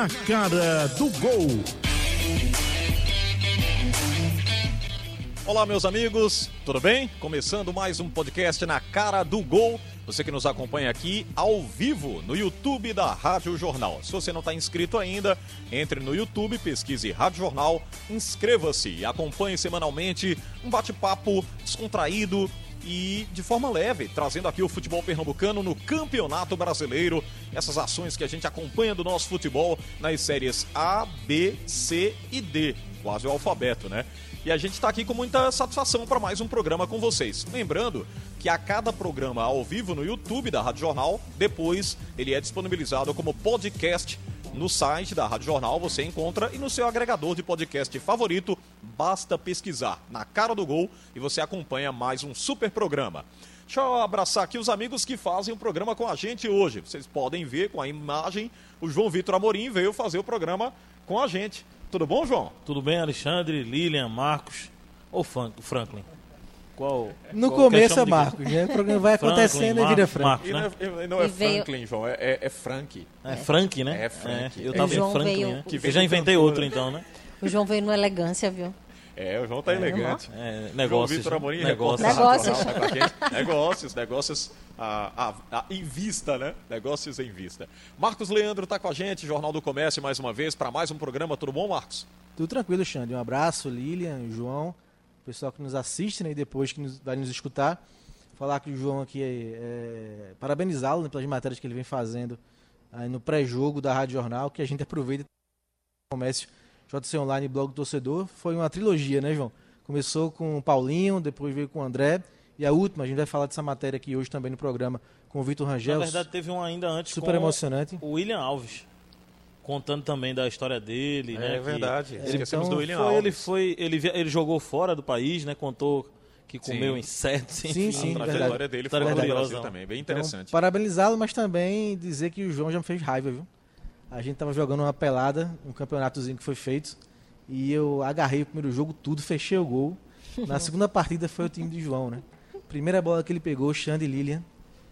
na cara do gol. Olá, meus amigos, tudo bem? Começando mais um podcast na cara do gol. Você que nos acompanha aqui ao vivo no YouTube da Rádio Jornal. Se você não está inscrito ainda, entre no YouTube, pesquise Rádio Jornal, inscreva-se e acompanhe semanalmente um bate-papo descontraído e de forma leve, trazendo aqui o futebol pernambucano no Campeonato Brasileiro. Essas ações que a gente acompanha do nosso futebol nas séries A, B, C e D. Quase o alfabeto, né? E a gente está aqui com muita satisfação para mais um programa com vocês. Lembrando que a cada programa ao vivo no YouTube da Rádio Jornal, depois ele é disponibilizado como podcast no site da Rádio Jornal. Você encontra e no seu agregador de podcast favorito, basta pesquisar na cara do gol e você acompanha mais um super programa. Deixa eu abraçar aqui os amigos que fazem o programa com a gente hoje. Vocês podem ver com a imagem, o João Vitor Amorim veio fazer o programa com a gente. Tudo bom, João? Tudo bem, Alexandre, Lilian, Marcos ou Franklin? Qual, no qual começo é Marcos, né? O programa vai acontecendo e vira Frank. Marcos, né? E não é, não é Franklin, João, é, é, é Frank. É, Frank, né? É Frank. É, eu tava em Franklin, veio... né? Que eu já inventei outro então, né? O João veio no elegância, viu? É, o João tá é, elegante. É, negócios. Vitor Amorim, negócios. Negócios. negócios, negócios a, a, a, em vista, né? Negócios em vista. Marcos Leandro tá com a gente, Jornal do Comércio, mais uma vez, para mais um programa. Tudo bom, Marcos? Tudo tranquilo, Xande. Um abraço, Lilian, João, pessoal que nos assiste né, e depois que nos, vai nos escutar. Falar que o João aqui, é, é parabenizá-lo né, pelas matérias que ele vem fazendo aí no pré-jogo da Rádio Jornal, que a gente aproveita o comércio JC Online Blog Torcedor. Foi uma trilogia, né, João? Começou com o Paulinho, depois veio com o André. E a última, a gente vai falar dessa matéria aqui hoje também no programa com o Vitor Rangel. Na verdade, teve um ainda antes super emocionante. O William Alves. Contando também da história dele, é, né? É verdade. Ele, Esquecemos então, do William foi, Alves. Ele, foi, ele, ele jogou fora do país, né? Contou que comeu sim. insetos. Sim, sim, a trajetória dele foi curiosa também, bem então, interessante. Então, Parabenizá-lo, mas também dizer que o João já me fez raiva, viu? A gente tava jogando uma pelada, um campeonatozinho que foi feito. E eu agarrei o primeiro jogo tudo, fechei o gol. Na segunda partida foi o time de João, né? Primeira bola que ele pegou, Xande Lilian,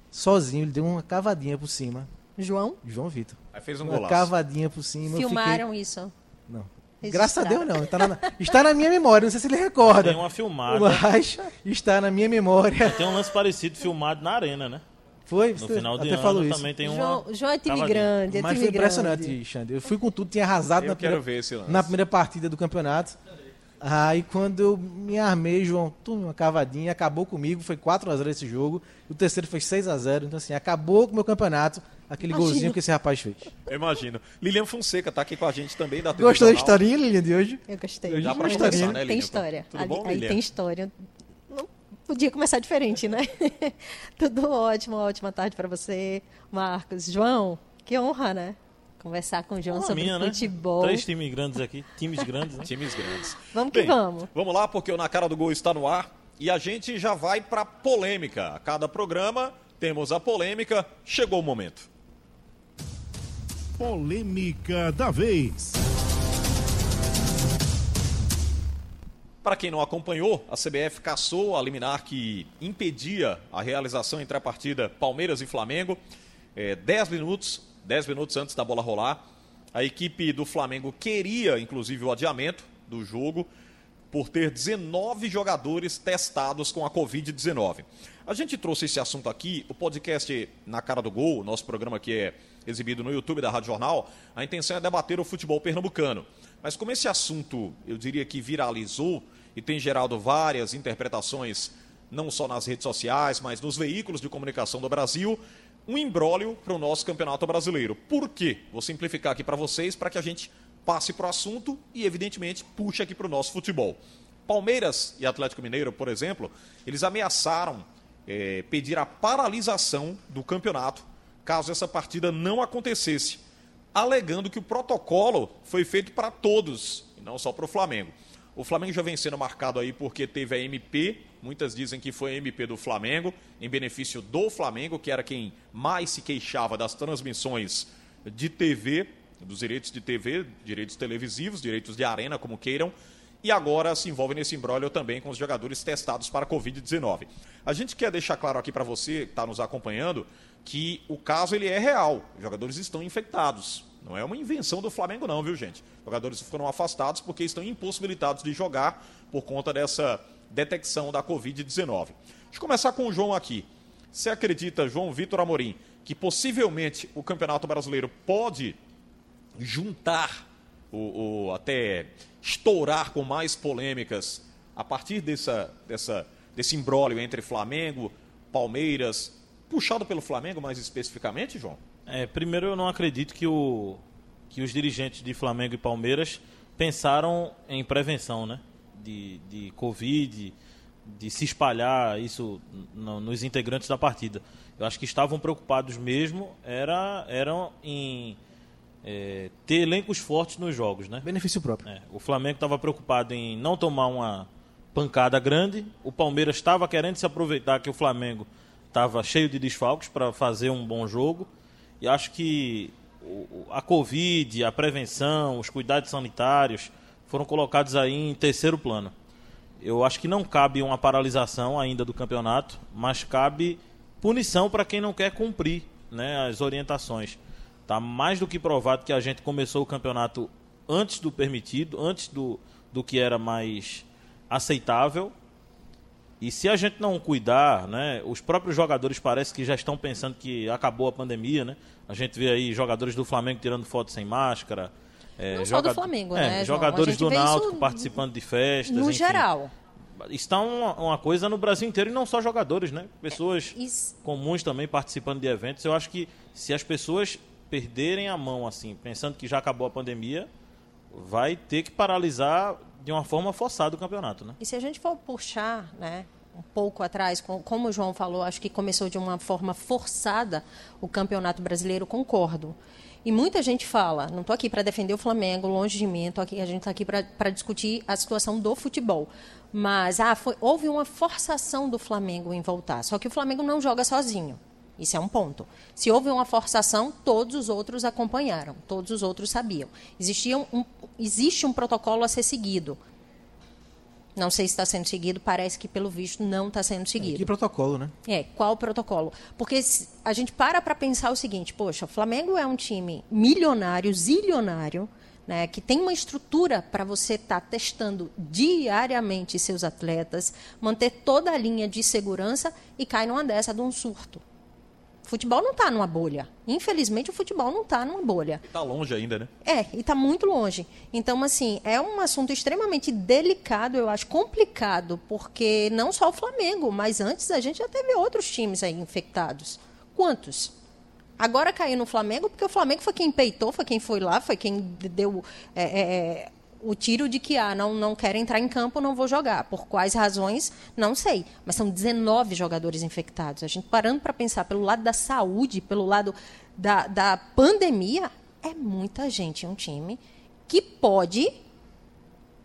sozinho, ele deu uma cavadinha por cima. João? João Vitor. Aí fez um uma golaço. cavadinha por cima. Filmaram fiquei... isso? Não. Graças a Deus não. Está na, está na minha memória, não sei se ele recorda. Tem uma filmada. Mas está na minha memória. Tem um lance parecido filmado na arena, né? Foi, no final de até ano falou isso. também tem João, uma. João é time grande, é Mas time foi impressionante, grande. Xande. Eu fui com tudo, tinha arrasado eu na primeira, ver esse lance. na primeira partida do campeonato. Aí quando eu me armei, João, uma cavadinha, acabou comigo, foi 4x0 esse jogo. O terceiro foi 6x0. Então, assim, acabou com o meu campeonato, aquele Imagino. golzinho que esse rapaz fez. Eu imagino. Lilian Fonseca tá aqui com a gente também da TV Gostou da historinha, Lilian, de hoje? Eu gostei. Dá pra começar, né, Lilian? Tem história. Tudo ali, bom, aí Lilian? tem história. Não podia começar diferente, né? Tudo ótimo, ótima tarde para você, Marcos. João, que honra, né? Conversar com o João Uma sobre minha, futebol. Né? Três times grandes aqui. Times grandes, né? Times grandes. Vamos que Bem, vamos. Vamos lá, porque o Na Cara do Gol está no ar. E a gente já vai para polêmica. A cada programa temos a polêmica. Chegou o momento. Polêmica da vez. Para quem não acompanhou, a CBF caçou a liminar que impedia a realização entre a partida Palmeiras e Flamengo. É, 10 minutos, 10 minutos antes da bola rolar. A equipe do Flamengo queria, inclusive, o adiamento do jogo por ter 19 jogadores testados com a Covid-19. A gente trouxe esse assunto aqui, o podcast Na Cara do Gol, nosso programa que é exibido no YouTube da Rádio Jornal, a intenção é debater o futebol pernambucano. Mas como esse assunto, eu diria que viralizou e tem gerado várias interpretações, não só nas redes sociais, mas nos veículos de comunicação do Brasil, um embrólio para o nosso campeonato brasileiro. Por quê? Vou simplificar aqui para vocês para que a gente passe para o assunto e, evidentemente, puxe aqui para o nosso futebol. Palmeiras e Atlético Mineiro, por exemplo, eles ameaçaram é, pedir a paralisação do campeonato caso essa partida não acontecesse, alegando que o protocolo foi feito para todos e não só para o Flamengo. O Flamengo já vem sendo marcado aí porque teve a MP, muitas dizem que foi a MP do Flamengo, em benefício do Flamengo, que era quem mais se queixava das transmissões de TV, dos direitos de TV, direitos televisivos, direitos de arena, como queiram, e agora se envolve nesse imbróglio também com os jogadores testados para a Covid-19. A gente quer deixar claro aqui para você que está nos acompanhando que o caso ele é real. Os jogadores estão infectados. Não é uma invenção do Flamengo, não, viu, gente? Jogadores foram afastados porque estão impossibilitados de jogar por conta dessa detecção da Covid-19. Deixa eu começar com o João aqui. Você acredita, João Vitor Amorim, que possivelmente o Campeonato Brasileiro pode juntar o, o, até estourar com mais polêmicas a partir dessa, dessa, desse imbróglio entre Flamengo, Palmeiras, puxado pelo Flamengo mais especificamente, João? É, primeiro eu não acredito que, o, que os dirigentes de Flamengo e Palmeiras pensaram em prevenção, né? De, de Covid, de se espalhar isso no, nos integrantes da partida. Eu acho que estavam preocupados mesmo, era, eram em é, ter elencos fortes nos jogos, né? Benefício próprio. É, o Flamengo estava preocupado em não tomar uma pancada grande, o Palmeiras estava querendo se aproveitar que o Flamengo estava cheio de desfalques para fazer um bom jogo, e acho que a Covid, a prevenção, os cuidados sanitários foram colocados aí em terceiro plano. Eu acho que não cabe uma paralisação ainda do campeonato, mas cabe punição para quem não quer cumprir né, as orientações. Está mais do que provado que a gente começou o campeonato antes do permitido, antes do, do que era mais aceitável. E se a gente não cuidar, né, os próprios jogadores parece que já estão pensando que acabou a pandemia, né? A gente vê aí jogadores do Flamengo tirando foto sem máscara. É, não só do Flamengo, é, né? Jogadores do Náutico participando de festas. No enfim. geral está uma, uma, coisa no Brasil inteiro e não só jogadores, né? Pessoas é, comuns também participando de eventos. Eu acho que se as pessoas perderem a mão assim, pensando que já acabou a pandemia, vai ter que paralisar de uma forma forçada o campeonato, né? E se a gente for puxar, né, um pouco atrás, como o João falou, acho que começou de uma forma forçada o Campeonato Brasileiro, concordo. E muita gente fala, não estou aqui para defender o Flamengo, longe de mim, tô aqui, a gente está aqui para discutir a situação do futebol. Mas ah, foi, houve uma forçação do Flamengo em voltar. Só que o Flamengo não joga sozinho. Isso é um ponto. Se houve uma forçação, todos os outros acompanharam, todos os outros sabiam. Existia um, existe um protocolo a ser seguido. Não sei se está sendo seguido, parece que, pelo visto, não está sendo seguido. É, que protocolo, né? É, qual protocolo? Porque a gente para para pensar o seguinte: poxa, o Flamengo é um time milionário, zilionário, né, que tem uma estrutura para você estar tá testando diariamente seus atletas, manter toda a linha de segurança e cai numa dessa de um surto. O futebol não está numa bolha. Infelizmente, o futebol não está numa bolha. Está longe ainda, né? É, e está muito longe. Então, assim, é um assunto extremamente delicado, eu acho, complicado, porque não só o Flamengo, mas antes a gente já teve outros times aí infectados. Quantos? Agora caiu no Flamengo, porque o Flamengo foi quem peitou, foi quem foi lá, foi quem deu é, é, é o tiro de que ah, não, não quero entrar em campo, não vou jogar. Por quais razões, não sei. Mas são 19 jogadores infectados. A gente parando para pensar pelo lado da saúde, pelo lado da, da pandemia, é muita gente em um time que pode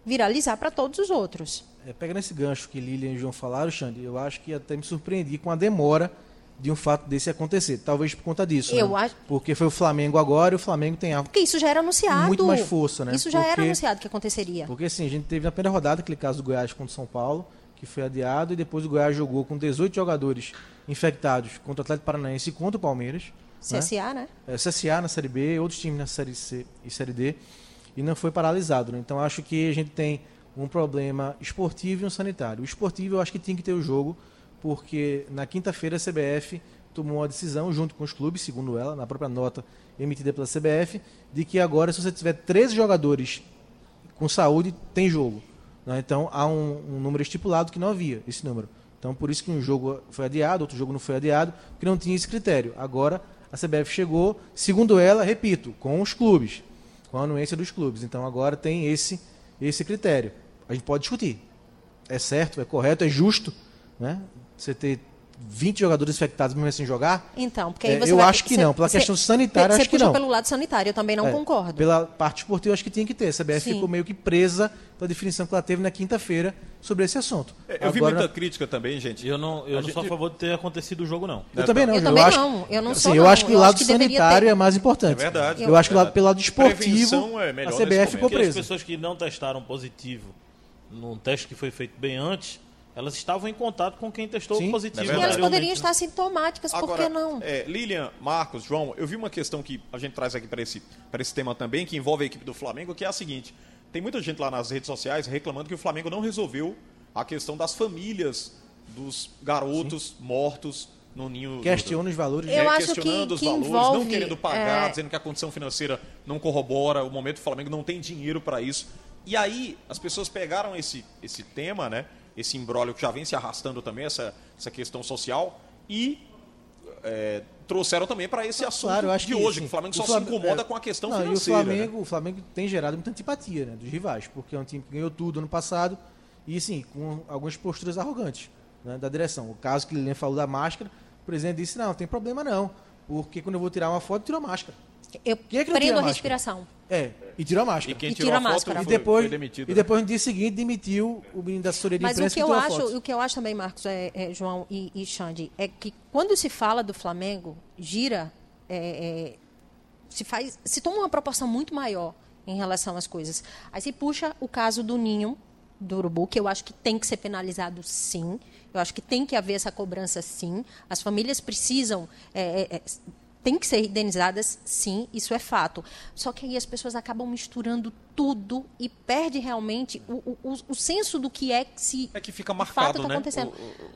viralizar para todos os outros. É, pega nesse gancho que Lilian e João falaram, Xande, eu acho que até me surpreendi com a demora de um fato desse acontecer. Talvez por conta disso. Eu né? acho... Porque foi o Flamengo agora e o Flamengo tem Porque isso já era anunciado. Muito mais força, né? Isso já porque... era anunciado que aconteceria. Porque assim, a gente teve na primeira rodada aquele caso do Goiás contra o São Paulo, que foi adiado, e depois o Goiás jogou com 18 jogadores infectados contra o Atlético Paranaense e contra o Palmeiras. CSA, né? né? É, CSA na Série B, outros times na Série C e Série D, e não foi paralisado. Né? Então acho que a gente tem um problema esportivo e um sanitário. O esportivo eu acho que tem que ter o jogo, porque na quinta-feira a CBF tomou uma decisão, junto com os clubes, segundo ela, na própria nota emitida pela CBF, de que agora, se você tiver 13 jogadores com saúde, tem jogo. Né? Então, há um, um, número estipulado que não havia esse número. Então, por isso que um jogo foi adiado, outro jogo não foi adiado, porque não tinha esse critério. Agora, a CBF chegou, segundo ela, repito, com os clubes, com a anuência dos clubes. Então, agora tem esse, esse critério. A gente pode discutir. É certo, é correto, é justo né? Você ter 20 jogadores infectados mesmo sem jogar? Então, porque aí é, você Eu vai, acho que não. Pela você, questão sanitária, você acho que não. pelo lado sanitário, eu também não é, concordo. Pela parte esportiva, eu acho que tinha que ter. A CBF Sim. ficou meio que presa pela definição que ela teve na quinta-feira sobre esse assunto. É, eu Agora, vi muita crítica também, gente. Eu não, eu não gente... sou a favor de ter acontecido o jogo, não. Eu também não. Eu, eu também acho, não. Eu não assim, sou, Eu não. acho que o lado sanitário é mais importante. É verdade. Eu, eu acho que pelo lado esportivo, é a CBF ficou presa. as pessoas que não testaram positivo num teste que foi feito bem antes elas estavam em contato com quem testou Sim, positivo. é E elas poderiam né? estar sintomáticas, por Agora, que não? é, Lilian, Marcos, João, eu vi uma questão que a gente traz aqui para esse, para esse tema também, que envolve a equipe do Flamengo, que é a seguinte: tem muita gente lá nas redes sociais reclamando que o Flamengo não resolveu a questão das famílias dos garotos mortos no ninho. do- Questiona os valores. Eu é, acho que- questionando os que valores, não envolve, querendo pagar, é, dizendo que a condição financeira não corrobora, o momento do Flamengo não tem dinheiro para isso. E aí as pessoas pegaram esse, esse tema, né? Esse embrólio que já vem se arrastando também, essa, essa questão social, e é, trouxeram também para esse assunto Claro, eu acho de que, hoje, sim. que o Flamengo O só Flamengo- se incomoda é, com a questão não, financeira. E o né? Flamengo, o Flamengo tem gerado muita antipatia né, dos rivais, porque é um time que ganhou tudo ano passado e, sim, com algumas posturas arrogantes né, da direção. O caso que o Lilian falou da máscara, o presidente disse: não, não tem problema não, porque quando eu vou tirar uma foto, tiro a máscara. Eu é que prendo a máscara? respiração. É, e tirou a máscara. E quem E tirou tira a a máscara. foi, E depois, foi demitido. e né? depois no dia seguinte demitiu o menino da assessoria de Mas o imprensa que, eu acho, o que eu acho também, Marcos, é, é, João e, e Xande, é que quando se fala do Flamengo, gira, é, é, se faz, se toma uma proporção muito maior em relação às coisas. Aí se puxa o caso do Ninho, do Urubu, que eu acho que tem que ser penalizado sim. Eu acho que tem que haver essa cobrança sim. As famílias precisam. é, é, é, tem que ser indenizadas, sim, isso é fato. Só que aí as pessoas acabam misturando tudo e perde realmente o, o, o- senso do que é que se É que fica marcado, fato tá né? acontecendo.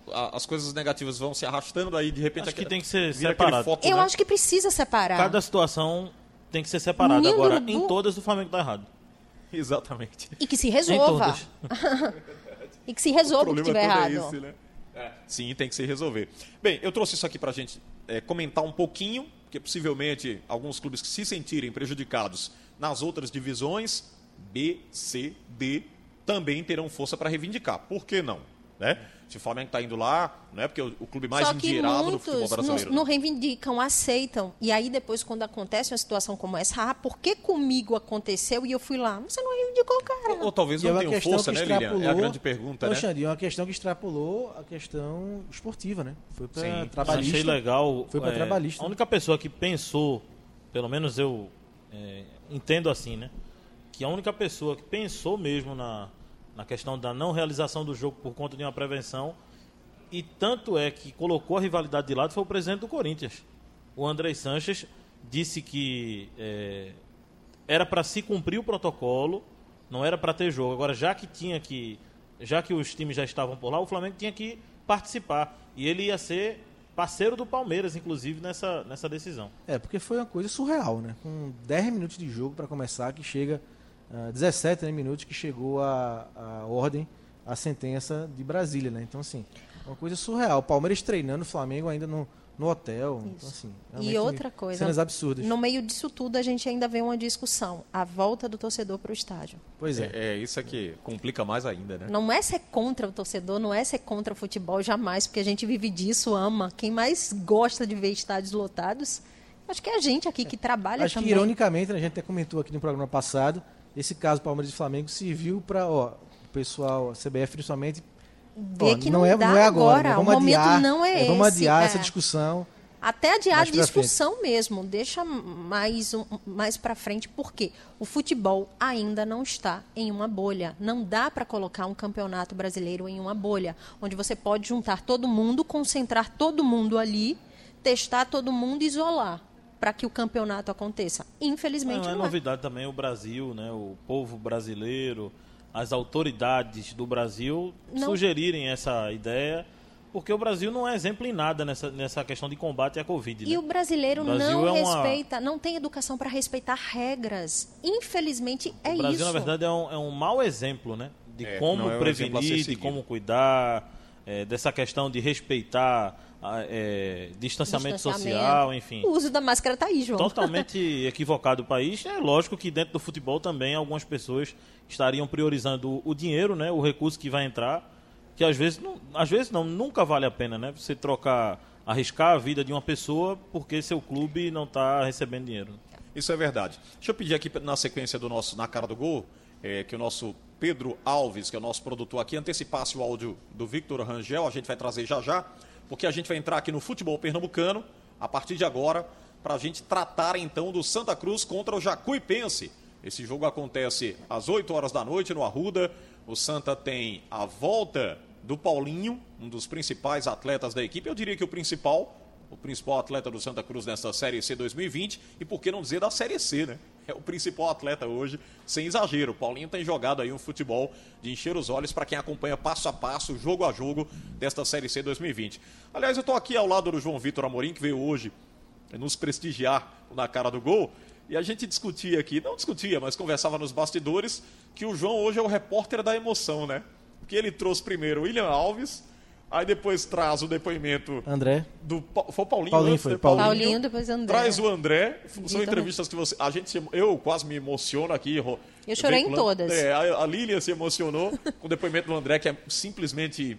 O- o- a- as coisas negativas vão se arrastando aí, de repente... Acho que aquele- tem que ser separado. foco, Eu né? acho que precisa separar. Cada situação tem que ser separada. Ninho do Agora, Urubu- em todas o Flamengo tá errado. Exatamente. E que se resolva. E que se resolva o que estiver todo é errado. esse, né? Sim, tem que se resolver. Bem, eu trouxe isso aqui para a gente é, comentar um pouquinho, porque possivelmente alguns clubes que se sentirem prejudicados nas outras divisões, B, C, D, também terão força para reivindicar. Por que não? Né? Se o Flamengo está indo lá, não é porque o, o clube mais endinheirado do futebol muitos brasileiro. não, não né? reivindicam, aceitam. E aí depois, quando acontece uma situação como essa, ah, por que comigo aconteceu e eu fui lá? Você não reivindicou, cara. Ou, ou talvez é não uma tenham questão força, que né, Lilian? É a grande pergunta, né? Xande, é uma questão que extrapolou a questão esportiva, né? Foi para Sim. trabalhista. Achei legal. Foi pra é, trabalhista. A única pessoa que pensou, pelo menos eu é, entendo assim, né? Que a única pessoa que pensou mesmo na, na questão da não realização do jogo por conta de uma prevenção, e tanto é que colocou a rivalidade de lado, foi o presidente do Corinthians. O André Sanches disse que é, era para se cumprir o protocolo, não era para ter jogo. Agora, já que tinha que, já que os times já estavam por lá, o Flamengo tinha que participar e ele ia ser parceiro do Palmeiras, inclusive nessa nessa decisão. É, porque foi uma coisa surreal, né? Com 10 minutos de jogo para começar, que chega. Ah, 17 né, minutos que chegou a, a ordem, a sentença de Brasília, né? Então, assim, uma coisa surreal. O Palmeiras treinando, o Flamengo ainda no, no hotel. Então, assim, E outra coisa, Cenas absurdas. no meio disso tudo, a gente ainda vê uma discussão. A volta do torcedor para o estádio. Pois é. É, é, isso aqui complica mais ainda, né? Não é ser contra o torcedor, não é ser contra o futebol, jamais, porque a gente vive disso, ama. Quem mais gosta de ver estádios lotados, acho que é a gente aqui que trabalha Acho também. que, ironicamente, né, a gente até comentou aqui no programa passado, esse caso Palmeiras e Flamengo serviu para, ó, o pessoal, a CBF principalmente, Ver ó, que não, não, é, não é agora, né? agora. vamos o momento adiar, não é, esse. Vamos adiar é. essa discussão. Até adiar a discussão mesmo, deixa mais, um, mais para frente, porque o futebol ainda não está em uma bolha. Não dá para colocar um campeonato brasileiro em uma bolha, onde você pode juntar todo mundo, concentrar todo mundo ali, testar todo mundo e isolar para que o campeonato aconteça. Infelizmente Não, é não, é. novidade também o Brasil, né? O povo brasileiro, as autoridades do Brasil Não. sugerirem essa ideia, porque o Brasil não é exemplo em nada nessa, nessa questão de combate à Covid. E né? o brasileiro O Brasil não é uma- respeita, não tem educação para respeitar regras. Infelizmente é o Brasil, isso. na verdade, é um, é um mau exemplo, né? De É, como é um prevenir, de como cuidar, é, dessa questão de respeitar é, distanciamento, Distanciamento. social, enfim. O uso da máscara tá aí, João. Totalmente equivocado o país. É lógico que dentro do futebol também algumas pessoas estariam priorizando o- o dinheiro, né? O recurso que vai entrar, que às vezes não, às vezes não, nunca vale a pena, né? Você trocar, arriscar a vida de uma pessoa porque seu clube não está recebendo dinheiro. Isso é verdade. Deixa eu pedir aqui na sequência do nosso Na Cara do Gol, é, que o nosso Pedro Alves, que é o nosso produtor aqui, antecipasse o áudio do Victor Rangel, a gente vai trazer já já, porque a gente vai entrar aqui no futebol pernambucano, a partir de agora, para a gente tratar então do Santa Cruz contra o Jacuipense. Esse jogo acontece às 8 horas da noite no Arruda. O Santa tem a volta do Paulinho, um dos principais atletas da equipe. Eu diria que o principal, o principal atleta do Santa Cruz nesta Série C 2020 e por que não dizer da Série C, né? É o principal atleta hoje, sem exagero. O Paulinho tem jogado aí um futebol de encher os olhos para quem acompanha passo a passo, jogo a jogo desta Série C 2020. Aliás, eu estou aqui ao lado do João Vitor Amorim, que veio hoje nos prestigiar na cara do gol. E a gente discutia aqui, não discutia, mas conversava nos bastidores, que o João hoje é o repórter da emoção, né? Porque ele trouxe primeiro o William Alves, Aí depois traz o depoimento André. do foi o Paulinho, Paulinho antes, foi, né? Paulinho. Paulinho, depois André. Traz o André. São Vitor. entrevistas que você. A gente eu quase me emociono aqui. Eu chorei em todas. É, a Lilian se emocionou com o depoimento do André, que é simplesmente.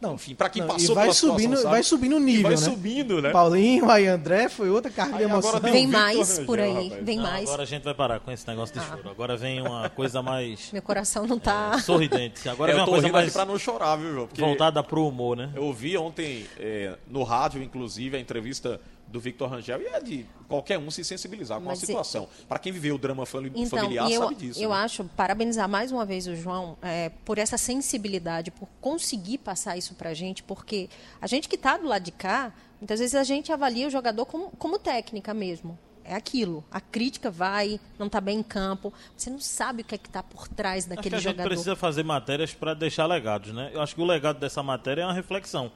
Não, enfim, para quem não, passou e vai situação, subindo, sabe? vai subindo o E nível, vai né? subindo, né? Paulinho, aí André foi outra carga de Aí agora emoção. Vem Victor mais Rangel, por aí, rapaz. vem Não, mais. agora a gente vai parar com esse negócio de Ah. choro. Agora vem uma coisa mais Meu coração não tá. sorridente. Agora É, vem uma coisa mais pra não chorar, viu, João? Porque voltada pro humor, né? Eu ouvi ontem é, no rádio, inclusive, a entrevista do Victor Rangel e é de qualquer um se sensibilizar com Mas a e- situação. Para quem viveu o drama fami- Então, familiar e eu, sabe disso. eu né? acho, parabenizar mais uma vez o João é, por essa sensibilidade, por conseguir passar isso pra gente, porque a gente que tá do lado de cá, muitas vezes a gente avalia o jogador como, como técnica mesmo. É aquilo. A crítica vai, não tá bem em campo. Você não sabe o que é que tá por trás Acho que daquele a gente jogador. precisa fazer matérias para deixar legados, né? Eu acho que o legado dessa matéria é uma reflexão.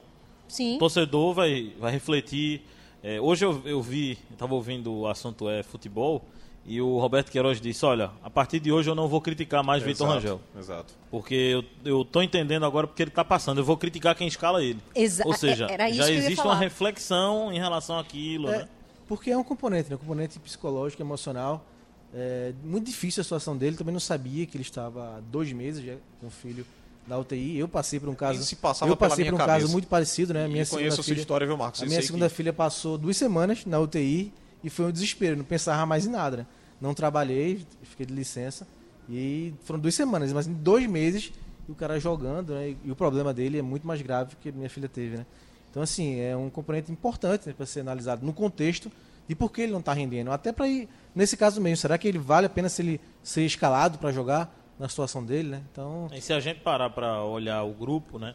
Sim. O torcedor vai, vai refletir. É, hoje eu, eu vi, estava ouvindo o assunto é futebol, e o Roberto Queiroz disse: Olha, a partir de hoje eu não vou criticar mais Vitor Exato, Rangel. Exato. Porque eu, eu tô entendendo agora porque ele está passando. Eu vou criticar quem escala ele. Exa- Ou seja, era isso já existe uma reflexão em relação àquilo, É, né? porque é um componente, né? Um componente psicológico, emocional. É muito difícil a situação dele. Também não sabia que ele estava há dois meses já com o filho na UTI. Eu passei por um caso. se passava eu passei por um cabeça. caso muito parecido, né? E minha conheço segunda a sua filha, história, viu, Marcos? A minha segunda que- filha passou duas semanas na UTI e foi um desespero. Não pensava mais em nada. né? Não trabalhei, fiquei de licença. E foram duas semanas, mas em dois meses e o cara jogando, né? E o problema dele é muito mais grave que a minha filha teve, né? Então, assim, é um componente importante né, para ser analisado no contexto de por que ele não está rendendo. Até para ir, nesse caso mesmo, será que ele vale a pena se ele ser escalado para jogar na situação dele, né? Então, E se a gente parar para olhar o grupo, né?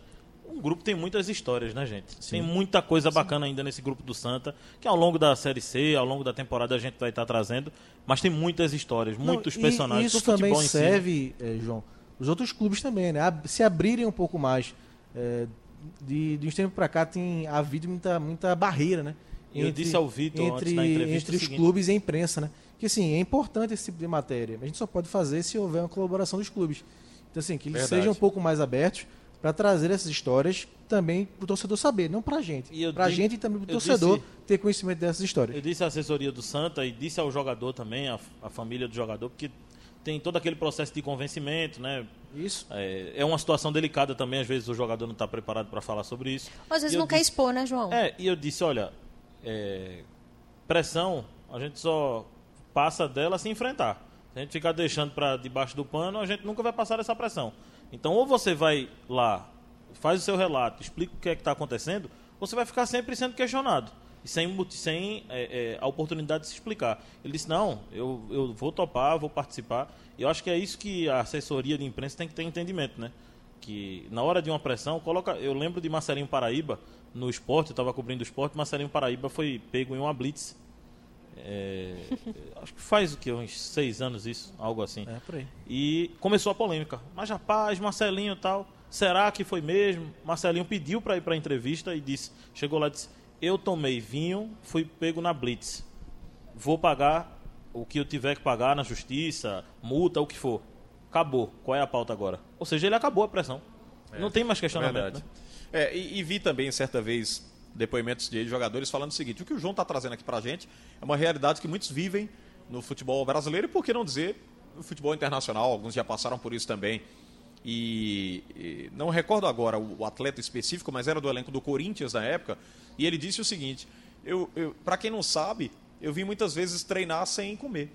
Um grupo tem muitas histórias, né, gente? Tem muita coisa bacana ainda nesse grupo do Santa, que ao longo da Série C, ao longo da temporada a gente vai estar trazendo, mas tem muitas histórias, muitos Não, e personagens. Isso o também em si, né? serve, eh, João, os outros clubes também, né? Se abrirem um pouco mais. eh, de, de uns tempos para cá tem havido muita, muita barreira, né? Eu disse ao Vitor antes entre, da entrevista entre o os seguinte. clubes e a imprensa, né? Que assim, é importante esse tipo de matéria. mas A gente só pode fazer se houver uma colaboração dos clubes. Então, assim, que eles Verdade. sejam um pouco mais abertos para trazer essas histórias também para o torcedor saber, não para a gente. Para a gente e também para o torcedor disse- ter conhecimento dessas histórias. Eu disse à assessoria do Santa e disse ao jogador também, à, à família do jogador, porque tem todo aquele processo de convencimento, né? Isso. É, é uma situação delicada também, às vezes o jogador não está preparado para falar sobre isso. Às vezes E não quer disse- expor, né, João? É, e eu disse, olha, é, pressão, a gente só passa dela se enfrentar. Se a gente ficar deixando para debaixo do pano, a gente nunca vai passar essa pressão. Então, ou você vai lá, faz o seu relato, explica o que é que está acontecendo, ou você vai ficar sempre sendo questionado. E sem, sem é, é, a oportunidade de se explicar. Ele disse, não, eu, eu vou topar, vou participar. E eu acho que é isso que a assessoria de imprensa tem que ter entendimento, né? que na hora de uma pressão, coloca. Eu lembro de Marcelinho Paraíba no esporte, eu estava cobrindo o esporte, Marcelinho Paraíba foi pego em uma blitz. É, acho que faz o que? Uns seis anos isso, algo assim. É, por aí. E começou a polêmica. Mas rapaz, Marcelinho e tal, será que foi mesmo? Marcelinho pediu para ir para a entrevista e disse, chegou lá e disse: "Eu tomei vinho, fui pego na blitz. Vou pagar o que eu tiver que pagar na justiça, multa, o que for. Acabou. Qual é a pauta agora?" Ou seja, ele acabou a pressão. Não tem mais questionamento, Verdade. né? É, e, e vi também, certa vez, depoimentos de jogadores falando o seguinte: o que o João está trazendo aqui pra gente é uma realidade que muitos vivem no futebol brasileiro e, por que não dizer, no futebol internacional. Alguns já passaram por isso também. E, e não recordo agora o, o atleta específico, mas era do elenco do Corinthians na época. E ele disse o seguinte: eu, eu, para quem não sabe, eu vi muitas vezes treinar sem comer.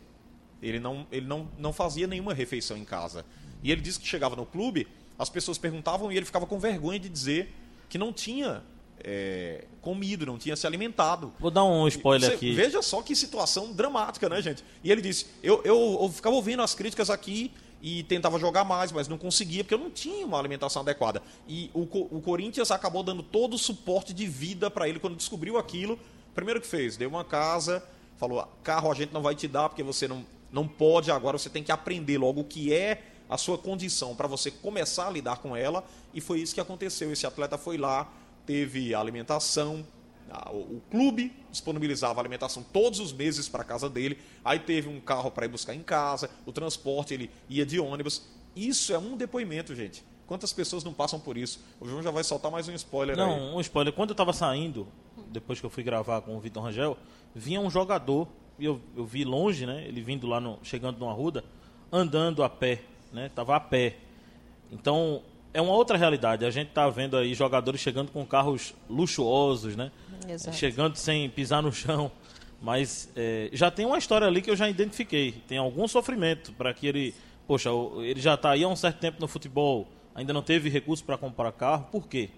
Ele não, ele não, não fazia nenhuma refeição em casa. E ele disse que chegava no clube, as pessoas perguntavam e ele ficava com vergonha de dizer que não tinha é, comido, não tinha se alimentado. Vou dar um spoiler Você aqui. Veja só que situação dramática, né, gente? E ele disse: eu, eu, eu ficava ouvindo as críticas aqui e tentava jogar mais, mas não conseguia porque eu não tinha uma alimentação adequada. E o, o Corinthians acabou dando todo o suporte de vida para ele quando descobriu aquilo. Primeiro que fez, deu uma casa, falou: carro a gente não vai te dar porque você não, não pode agora, você tem que aprender logo o que é a sua condição para você começar a lidar com ela. E foi isso que aconteceu. Esse atleta foi lá, teve alimentação, o clube disponibilizava alimentação todos os meses para a casa dele. Aí teve um carro para ir buscar em casa, o transporte ele ia de ônibus. Isso é um depoimento, gente. Quantas pessoas não passam por isso? O João já vai soltar mais um spoiler não, aí. Não, um spoiler. Quando eu estava saindo, depois que eu fui gravar com o Vitor Rangel, vinha um jogador, e eu, eu vi longe, né? Ele vindo lá, no, chegando numa ruda, andando a pé, né? Tava a pé. Então, é uma outra realidade. A gente está vendo aí jogadores chegando com carros luxuosos, né? Exato. Chegando sem pisar no chão. Mas é, já tem uma história ali que eu já identifiquei. Tem algum sofrimento para que ele. Poxa, ele já está aí há um certo tempo no futebol, ainda não teve recurso para comprar carro. Por quê?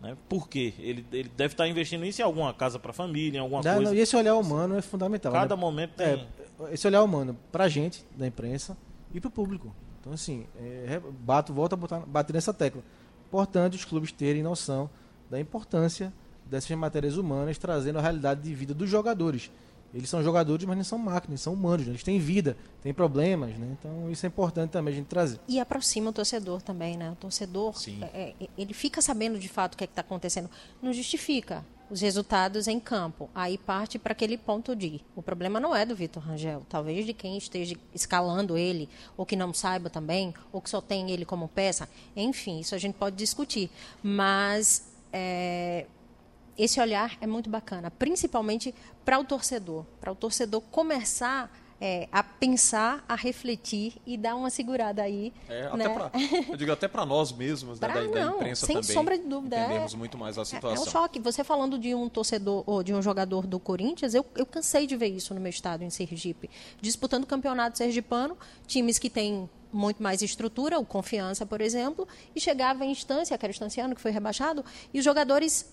Né? Por quê? Ele, ele deve estar tá investindo isso em alguma casa para a família, em alguma coisa. Não, e esse olhar humano é fundamental. Cada né? momento tem. É, esse olhar humano para a gente, da imprensa, e para o público. Então, assim, é, bato, volto a botar, bater nessa tecla. Importante os clubes terem noção da importância dessas matérias humanas, trazendo a realidade de vida dos jogadores. Eles são jogadores, mas não são máquinas, são humanos. Né? Eles têm vida, têm problemas, né? Então isso é importante também a gente trazer. E aproxima o torcedor também, né? O torcedor, é, é, ele fica sabendo de fato o que é está acontecendo. Não justifica os resultados em campo. Aí parte para aquele ponto de. O problema não é do Vitor Rangel, talvez de quem esteja escalando ele, ou que não saiba também, ou que só tem ele como peça. Enfim, isso a gente pode discutir. Mas é, esse olhar é muito bacana, principalmente para o torcedor, para o torcedor começar é, a pensar, a refletir e dar uma segurada aí. É, né? pra, eu digo até para nós mesmos, né, da, não, da, imprensa sem também. Sem sombra de dúvida. Entendemos é, muito mais a situação. É, é um choque. Você falando de um torcedor ou de um jogador do Corinthians, eu, eu cansei de ver isso no meu estado, em Sergipe. Disputando o campeonato sergipano, times que têm muito mais estrutura, o Confiança, por exemplo, e chegava em instância, que era o Estanciano, que foi rebaixado, e os jogadores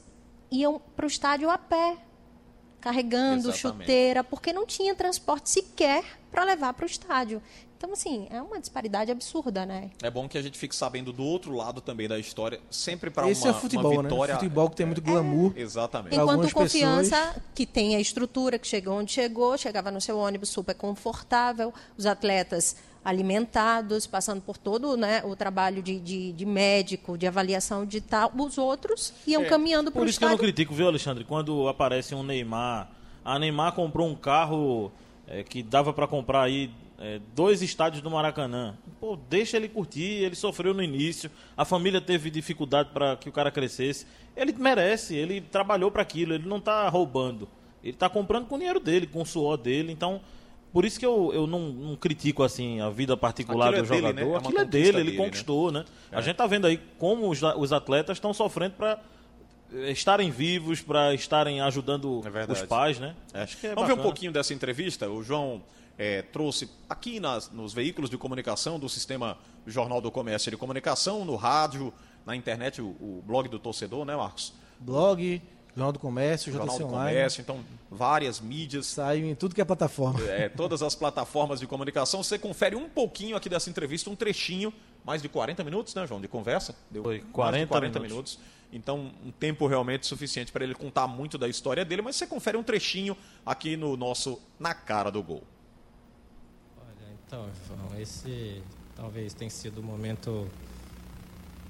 iam para o estádio a pé carregando Exatamente. chuteira, porque não tinha transporte sequer para levar para o estádio. Então, assim, é uma disparidade absurda, né? É bom que a gente fique sabendo do outro lado também da história, sempre para uma, Esse é futebol, uma vitória. Né? Futebol que tem muito glamour. É, exatamente. Enquanto confiança, pessoas... que tem a estrutura, que chegou onde chegou, chegava no seu ônibus super confortável, os atletas alimentados, passando por todo né, o trabalho de, de, de, médico, de avaliação de tal, os outros iam é, caminhando para o Por isso estádio. que eu não critico, viu, Alexandre? Quando aparece um Neymar, a Neymar comprou um carro é, que dava para comprar aí é, dois estádios do Maracanã. Pô, deixa ele curtir, ele sofreu no início, a família teve dificuldade para que o cara crescesse. Ele merece, ele trabalhou para aquilo, ele não está roubando. Ele está comprando com o dinheiro dele, com o suor dele, então por isso que eu, eu não, não critico assim a vida particular Aquilo do é jogador. Dele, né? é Aquilo é dele, ele dele, né? conquistou, né? né? A gente tá vendo aí como os, os atletas estão sofrendo para eh, estarem vivos, para estarem ajudando é os pais, né? É. Acho que é Vamos bacana. ver um pouquinho dessa entrevista. O João é, trouxe aqui nas, nos veículos de comunicação do sistema Jornal do Comércio de Comunicação, no rádio, na internet, o, o blog do torcedor, né, Marcos? Blog, Jornal do Comércio, Jornal do Online. Comércio, então várias mídias. Saiu em tudo que é plataforma. É, todas as plataformas de comunicação. Você confere um pouquinho aqui dessa entrevista, um trechinho, mais de 40 minutos, né, João, de conversa? Deu Foi 40, 40 minutos. minutos. Então, um tempo realmente suficiente para ele contar muito da história dele, mas você confere um trechinho aqui no nosso Na Cara do Gol. Olha, então, João, esse talvez tenha sido o momento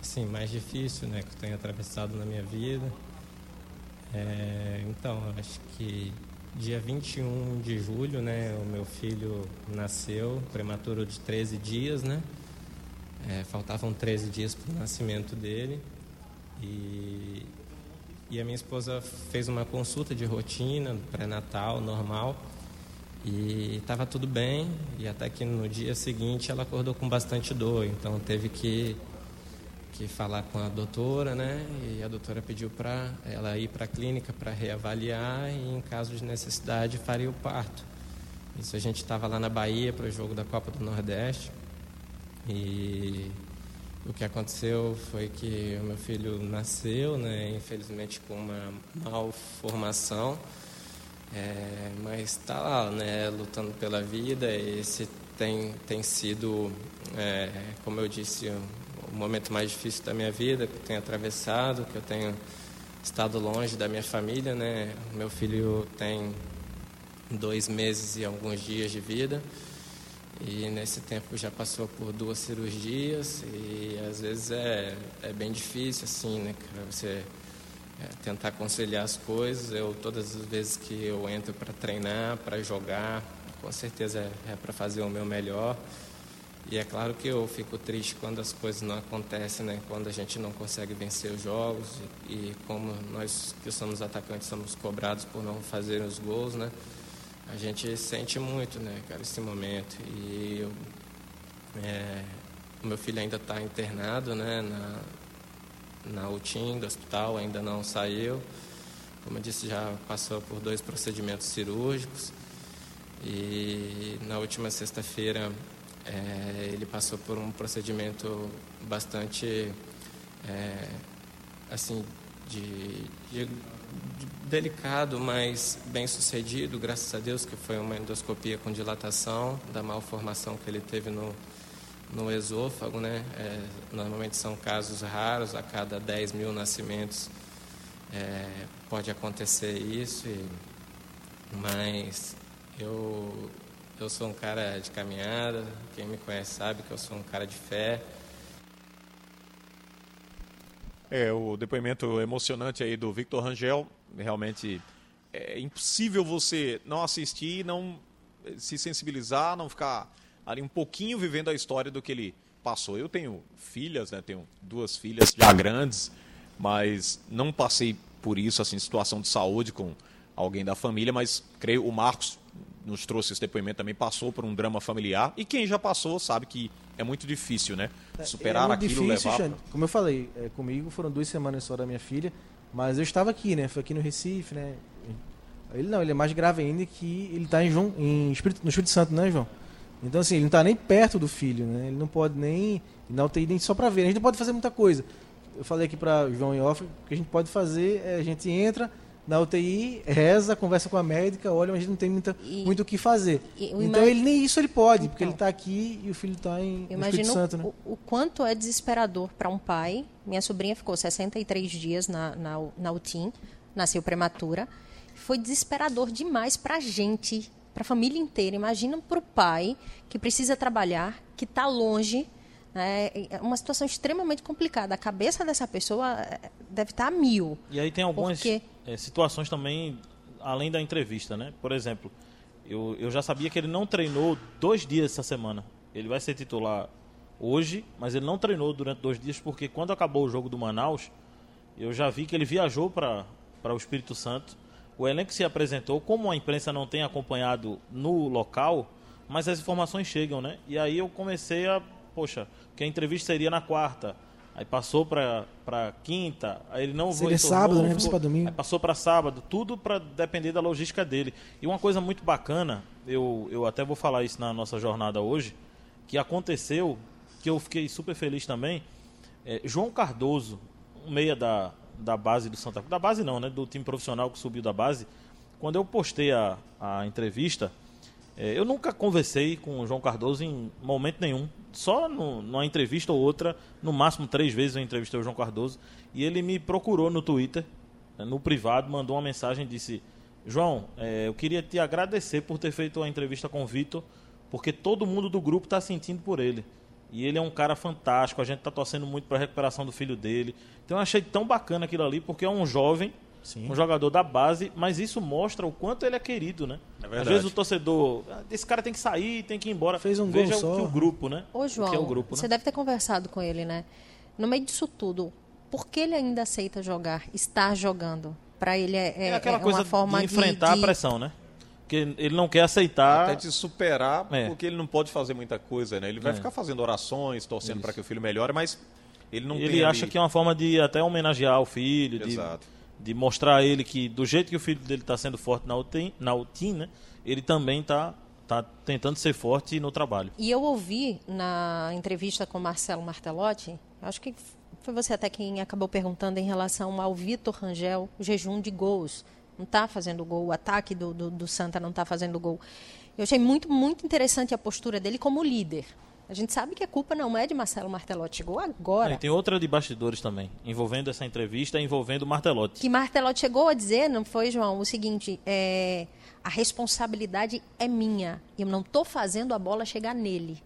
assim, mais difícil né, que eu tenho atravessado na minha vida. É, então, acho que dia 21 de julho, né, o meu filho nasceu, prematuro de 13 dias, né? É, faltavam 13 dias para o nascimento dele. E, e a minha esposa fez uma consulta de rotina, pré-natal, normal. E estava tudo bem, e até que no dia seguinte ela acordou com bastante dor, então teve que que falar com a doutora, né? E a doutora pediu para ela ir para a clínica para reavaliar e, em caso de necessidade, faria o parto. Isso a gente estava lá na Bahia para o jogo da Copa do Nordeste e o que aconteceu foi que o meu filho nasceu, né? Infelizmente com uma malformação, é, mas está lá, né? Lutando pela vida. Esse tem, tem sido, é, como eu disse, o momento mais difícil da minha vida, que eu tenho atravessado, que eu tenho estado longe da minha família. Né? Meu filho tem dois meses e alguns dias de vida. E nesse tempo já passou por duas cirurgias e às vezes é, é bem difícil assim, né, cara, você é, tentar conciliar as coisas. Eu todas as vezes que eu entro para treinar, para jogar, com certeza é, é para fazer o meu melhor. E é claro que eu fico triste quando as coisas não acontecem, né? Quando a gente não consegue vencer os jogos e, como nós que somos atacantes somos cobrados por não fazer os gols, né? A gente sente muito, né, cara, esse momento. E eu, é, o meu filho ainda está internado, né, na, na UTIM do hospital, ainda não saiu. Como eu disse, já passou por dois procedimentos cirúrgicos. E na última sexta-feira é, ele passou por um procedimento bastante é, assim de, de, de, delicado, mas bem sucedido, graças a Deus, que foi uma endoscopia com dilatação da malformação que ele teve no, no esôfago, né? É, normalmente são casos raros, a cada 10 mil nascimentos é, pode acontecer isso, e, mas eu, eu sou um cara de caminhada, quem me conhece sabe que eu sou um cara de fé. É, o depoimento emocionante aí do Victor Rangel, realmente é impossível você não assistir, não se sensibilizar, não ficar ali um pouquinho vivendo a história do que ele passou. Eu tenho filhas, né? Tenho duas filhas já grandes, mas não passei por isso, assim, situação de saúde com alguém da família, mas creio o Marcos nos trouxe esse depoimento também passou por um drama familiar e quem já passou sabe que é muito difícil, né? É, Superar é aquilo, difícil, levar. Xande. Como eu falei, é, comigo foram duas semanas só da minha filha, mas eu estava aqui, né? Foi aqui no Recife, né? Ele não, ele é mais grave ainda que ele está em, João, em Espírito, no Espírito Santo, né, João? Então, assim, ele não está nem perto do filho, né? Ele não pode nem na UTI nem só para ver. A gente não pode fazer muita coisa. Eu falei aqui para João e Off, que a gente pode fazer é a gente entra na UTI, reza, conversa com a médica, olha, mas a gente não tem muita, E- muito o que fazer. e então ele nem isso ele pode, porque Então. ele está aqui e o filho está em Espírito Santo, né? o, o quanto é desesperador para um pai. Minha sobrinha ficou 63 dias na, na, na UTIM, nasceu prematura. Foi desesperador demais para a gente, para a família inteira. Imagina para o pai que precisa trabalhar, que está longe. Né? É uma situação extremamente complicada. A cabeça dessa pessoa eh, deve estar a mil. E aí tem algumas Por quê? eh, situações também, além da entrevista, né? Por exemplo, eu, eu já sabia que ele não treinou dois dias essa semana. Ele vai ser titular hoje, mas ele não treinou durante dois dias porque quando acabou o jogo do Manaus, eu já vi que ele viajou para o Espírito Santo. O elenco se apresentou, como a imprensa não tem acompanhado no local, mas as informações chegam, né? E aí eu comecei a, poxa, que a entrevista seria na quarta. Aí passou para quinta, aí ele não Seria retornou, sábado, né? ficou- domingo. Aí passou para sábado, tudo para depender da logística dele. E uma coisa muito bacana, eu, eu até vou falar isso na nossa jornada hoje, que aconteceu, que eu fiquei super feliz também. é, João Cardoso, meia da, da base do Santa Cruz, da base não, né? Do time profissional que subiu da base. Quando eu postei a, a entrevista, é, eu nunca conversei com o João Cardoso em momento nenhum. Só no, numa entrevista ou outra, no máximo três vezes eu entrevistei o João Cardoso. E ele me procurou no Twitter, né, no privado, mandou uma mensagem e disse: João, é, eu queria te agradecer por ter feito a entrevista com o Vitor, porque todo mundo do grupo está sentindo por ele. E ele é um cara fantástico, a gente está torcendo muito para a recuperação do filho dele. Então eu achei tão bacana aquilo ali, porque é um jovem, Sim. um jogador da base, mas isso mostra o quanto ele é querido, né? É Às vezes o torcedor, "Ah, esse cara tem que sair, tem que ir embora. Fez um Veja gol o só. que o grupo, né? Ô, o João, que é o grupo, você né? deve ter conversado com ele, né? No meio disso tudo, por que ele ainda aceita jogar, estar jogando? Para ele é, é, É aquela é coisa uma forma de enfrentar de, a pressão, né? Porque ele não quer aceitar. Até de superar, É. porque ele não pode fazer muita coisa, né? Ele vai É. ficar fazendo orações, torcendo para que o filho melhore, mas ele não ele tem acha ali- que é uma forma de até homenagear o filho, de, Exato. de mostrar a ele que do jeito que o filho dele está sendo forte na UTIM, na UTIM né? Ele também está tá tentando ser forte no trabalho. E eu ouvi na entrevista com Marcelo Martelotti, acho que foi você até quem acabou perguntando em relação ao Vitor Rangel, o jejum de gols. Não está fazendo gol, o ataque do, do, do Santa não está fazendo gol. Eu achei muito, muito interessante a postura dele como líder. A gente sabe que a culpa não é de Marcelo Martelotti, chegou agora. Tem outra de bastidores também, envolvendo essa entrevista, envolvendo o Martelotti. Que Martelotti chegou a dizer, não foi, João, o seguinte, é, a responsabilidade é minha. Eu não estou fazendo a bola chegar nele.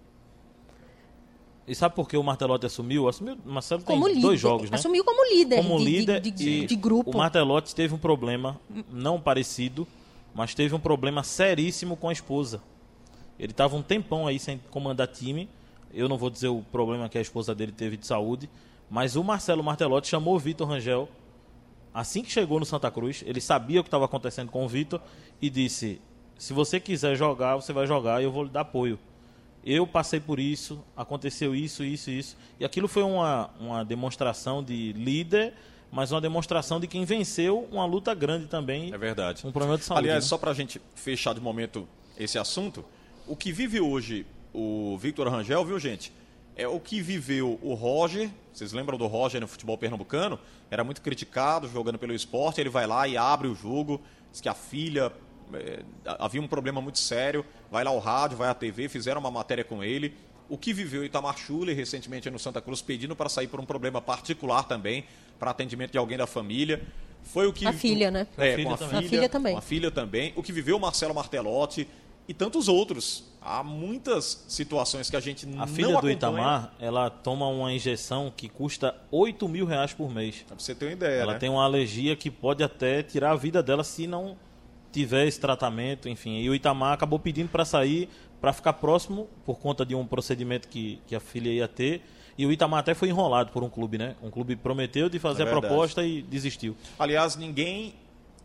E sabe por que o Martelotti assumiu? Assumiu, Marcelo tem líder. dois jogos, né? Assumiu como líder Como de, de- líder de, de- de grupo. O Martelotti teve um problema não parecido, mas teve um problema seríssimo com a esposa. Ele estava um tempão aí sem comandar time. Eu não vou dizer o problema que a esposa dele teve de saúde, mas o Marcelo Martelotti chamou o Vitor Rangel assim que chegou no Santa Cruz. Ele sabia o que estava acontecendo com o Vitor e disse: se você quiser jogar, você vai jogar e eu vou lhe dar apoio. Eu passei por isso, aconteceu isso, isso, isso. E aquilo foi uma, uma demonstração de líder, mas uma demonstração de quem venceu uma luta grande também. É verdade. Um problema de saúde. Aliás, né? só para a gente fechar de momento esse assunto, o que vive hoje o Victor Rangel, viu, gente? É o que viveu o Roger. Vocês lembram do Roger no futebol pernambucano? Era muito criticado jogando pelo esporte. Ele vai lá e abre o jogo. Diz que a filha. eh, havia um problema muito sério. Vai lá ao rádio, vai à TV, fizeram uma matéria com ele. O que viveu Itamar Schuller recentemente no Santa Cruz, pedindo para sair por um problema particular também, para atendimento de alguém da família. Foi o que. A filha, né? É, A filha com a também. filha, A filha também. Com a filha também. O que viveu o Marcelo Martelotti e tantos outros. Há muitas situações que a gente não A filha do acompanha. Itamar, ela toma uma injeção que custa 8 mil reais por mês. Pra você ter uma ideia, ela né? tem uma alergia que pode até tirar a vida dela se não tiver esse tratamento, enfim. E o Itamar acabou pedindo para sair, para ficar próximo, por conta de um procedimento que, que a filha ia ter. E o Itamar até foi enrolado por um clube, né? Um clube prometeu de fazer É a proposta e desistiu. Aliás, ninguém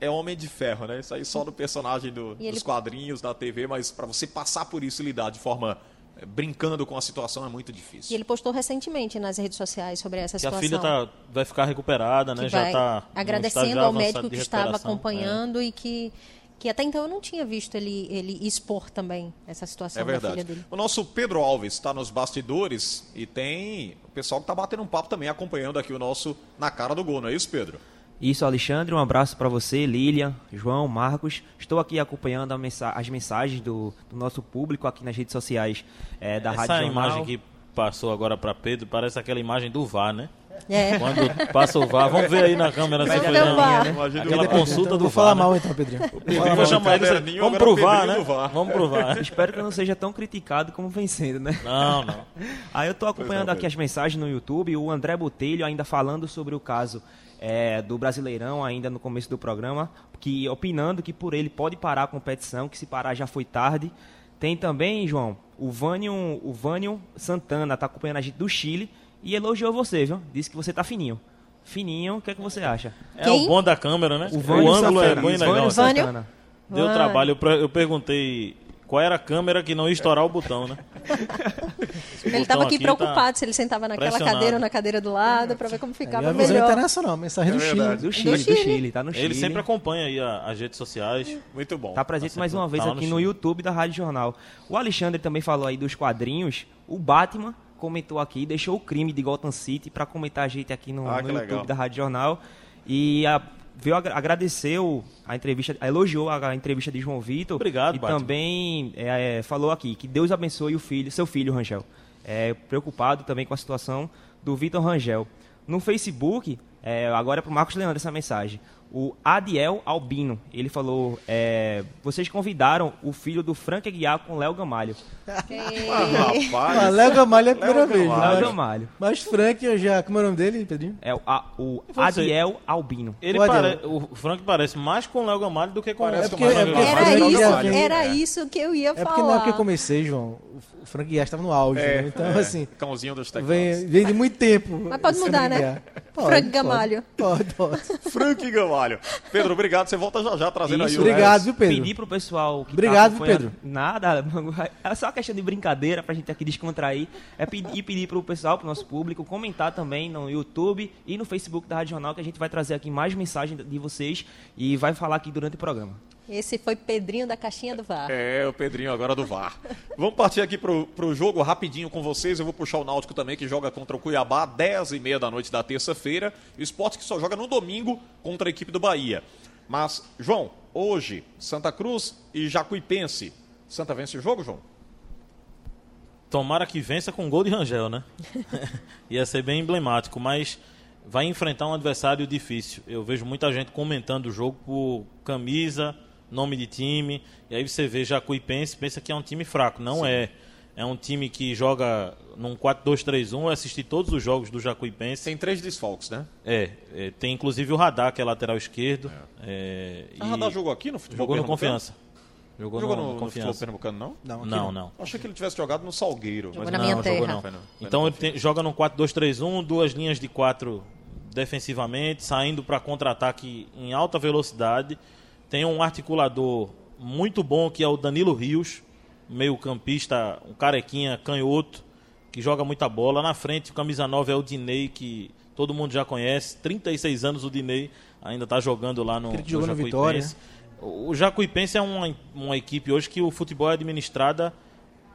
é homem de ferro, né? Isso aí só do personagem do- E ele- dos quadrinhos, da TV, mas para você passar por isso e lidar de forma eh, brincando com a situação é muito E difícil. ele postou recentemente nas redes sociais sobre essa Que a situação. filha tá, vai ficar recuperada, né? que Já vai está agradecendo ao médico que estava. É. acompanhando e que, que até então eu não tinha visto ele, ele expor também essa situação É da filha verdade. dele. O nosso Pedro Alves está nos bastidores e tem o pessoal que está batendo um papo também, acompanhando aqui o nosso Na Cara do Gol, não é isso, Pedro? Isso, Alexandre, um abraço para você, Lilian, João, Marcos. Estou aqui acompanhando a mensa- as mensagens do, do nosso público aqui nas redes sociais eh, da Essa Rádio Jornal. imagem que passou agora para Pedro parece aquela imagem do VAR, né? É. Quando passa o VAR, vamos ver aí na câmera se Vai foi. VAR. Imagina Aquela consulta Então, do vou falar VAR, né? mal então, Pedrinho. Eu vou chamar ele, caderninho, vamos provar, Pedrinho né? VAR. Vamos provar. Espero que eu não seja tão criticado como vencendo, né? Não, não. Aí eu tô acompanhando não, aqui as mensagens no YouTube, o André Botelho ainda falando sobre o caso é, do Brasileirão, ainda no começo do programa, que opinando que por ele pode parar a competição, que se parar já foi tarde. Tem também, João, o Vânio, o Vânio Santana tá acompanhando a gente do Chile e elogiou você, viu? Disse que você tá fininho. Fininho, o que é que você acha? É Quem? o bom da câmera, né? O O, Vânio ângulo é Santana. bem legal. Vânio? Santana. Deu trabalho. Eu perguntei qual era a câmera que não ia estourar o botão, né? Esse Ele estava aqui aqui tá preocupado se ele sentava naquela cadeira ou na cadeira do lado para ver como Aí ficava é a visão melhor. internacional, mensagem do Chile. Do Chile, do Chile. Chile, tá no Chile. Ele sempre acompanha aí as redes sociais. Muito bom. Tá presente Tá mais uma vez tá no aqui no Chile. YouTube da Rádio Jornal. O Alexandre também falou aí dos quadrinhos. O Batman comentou aqui, deixou o crime de Gotham City para comentar a gente aqui no, Ah, no YouTube legal. da Rádio Jornal. E a, veio agra- agradeceu a entrevista, elogiou a, a entrevista de João Vitor. Obrigado, E Batman. também é, é, falou aqui que Deus abençoe o filho, seu filho, Rangel. É, preocupado também com a situação do Vitor Rangel. No Facebook, é, agora é para o Marcos Leandro essa mensagem. O Adiel Albino, ele falou: é, vocês convidaram o filho do Frank Aguiar com Léo Gamalho. Ah, Ah, rapaz, Léo Gamalho é a primeira Léo vez. Gamalho. Léo Mas, Gamalho. mas Frank, eu já. Como é o nome dele, Pedrinho? É o, a- o Adiel Albino. Ele O pare... O Frank parece mais com o Léo Gamalho do que com Parece o com Léo o é Gamalho. Era Frank isso, Gamalho. era É. isso que eu ia É porque falar. na época que eu comecei, João, o Frank Guiar estava no auge. É, né? Então, é, assim, cãozinho dos teclados. vem, vem de muito tempo. Mas pode mudar, né? Pode, Frank pode. Gamalho. Pode, pode. Frank Gamalho. Pedro, obrigado. Você volta já já trazendo Isso, aí o Obrigado, viu, Pedro? Pedir pro pessoal que Obrigado, tá viu, acompanhando- Nada, é só uma questão de brincadeira pra gente aqui descontrair. É pedir, e pedir pro pessoal, pro nosso público, comentar também no YouTube e no Facebook da Rádio Jornal, que a gente vai trazer aqui mais mensagens de vocês e vai falar aqui durante o programa. Esse foi Pedrinho da caixinha do VAR. É, o Pedrinho agora do VAR. Vamos partir aqui pro, pro jogo rapidinho com vocês. Eu vou puxar o Náutico também, que joga contra o Cuiabá, 10 e meia da noite da terça-feira. O esporte que só joga no domingo contra a equipe do Bahia. Mas, João, hoje, Santa Cruz e Jacuipense Santa vence o jogo, João? Tomara que vença com gol de Rangel, né? Ia ser bem emblemático, mas vai enfrentar um adversário difícil. Eu vejo muita gente comentando o jogo por camisa, nome de time, e aí você vê Jacuipense, pensa que é um time fraco. Não Sim. é. É um time que joga num 4-2-3-1. Eu assisti todos os jogos do Jacuipense. Tem três desfalques, né? É, é tem inclusive o Radar, que é lateral esquerdo. É. É, o Radar jogou aqui no futebol Jogou no Confiança. Jogou, jogou no, no, no futebol pernambucano, não? Não, não, não. Achei que ele tivesse jogado no Salgueiro. Jogou mas na minha não, terra. Jogou, não. Então ele tem, joga no 4-2-3-1, duas linhas de quatro defensivamente, saindo para contra-ataque em alta velocidade. Tem um articulador muito bom que é o Danilo Rios, meio campista, um carequinha canhoto, que joga muita bola. Na frente, o camisa 9 é o Dinei, que todo mundo já conhece. 36 anos o Dinei, ainda está jogando lá no, no, no Vitória. O Jacuipense é uma, uma equipe hoje que o futebol é administrada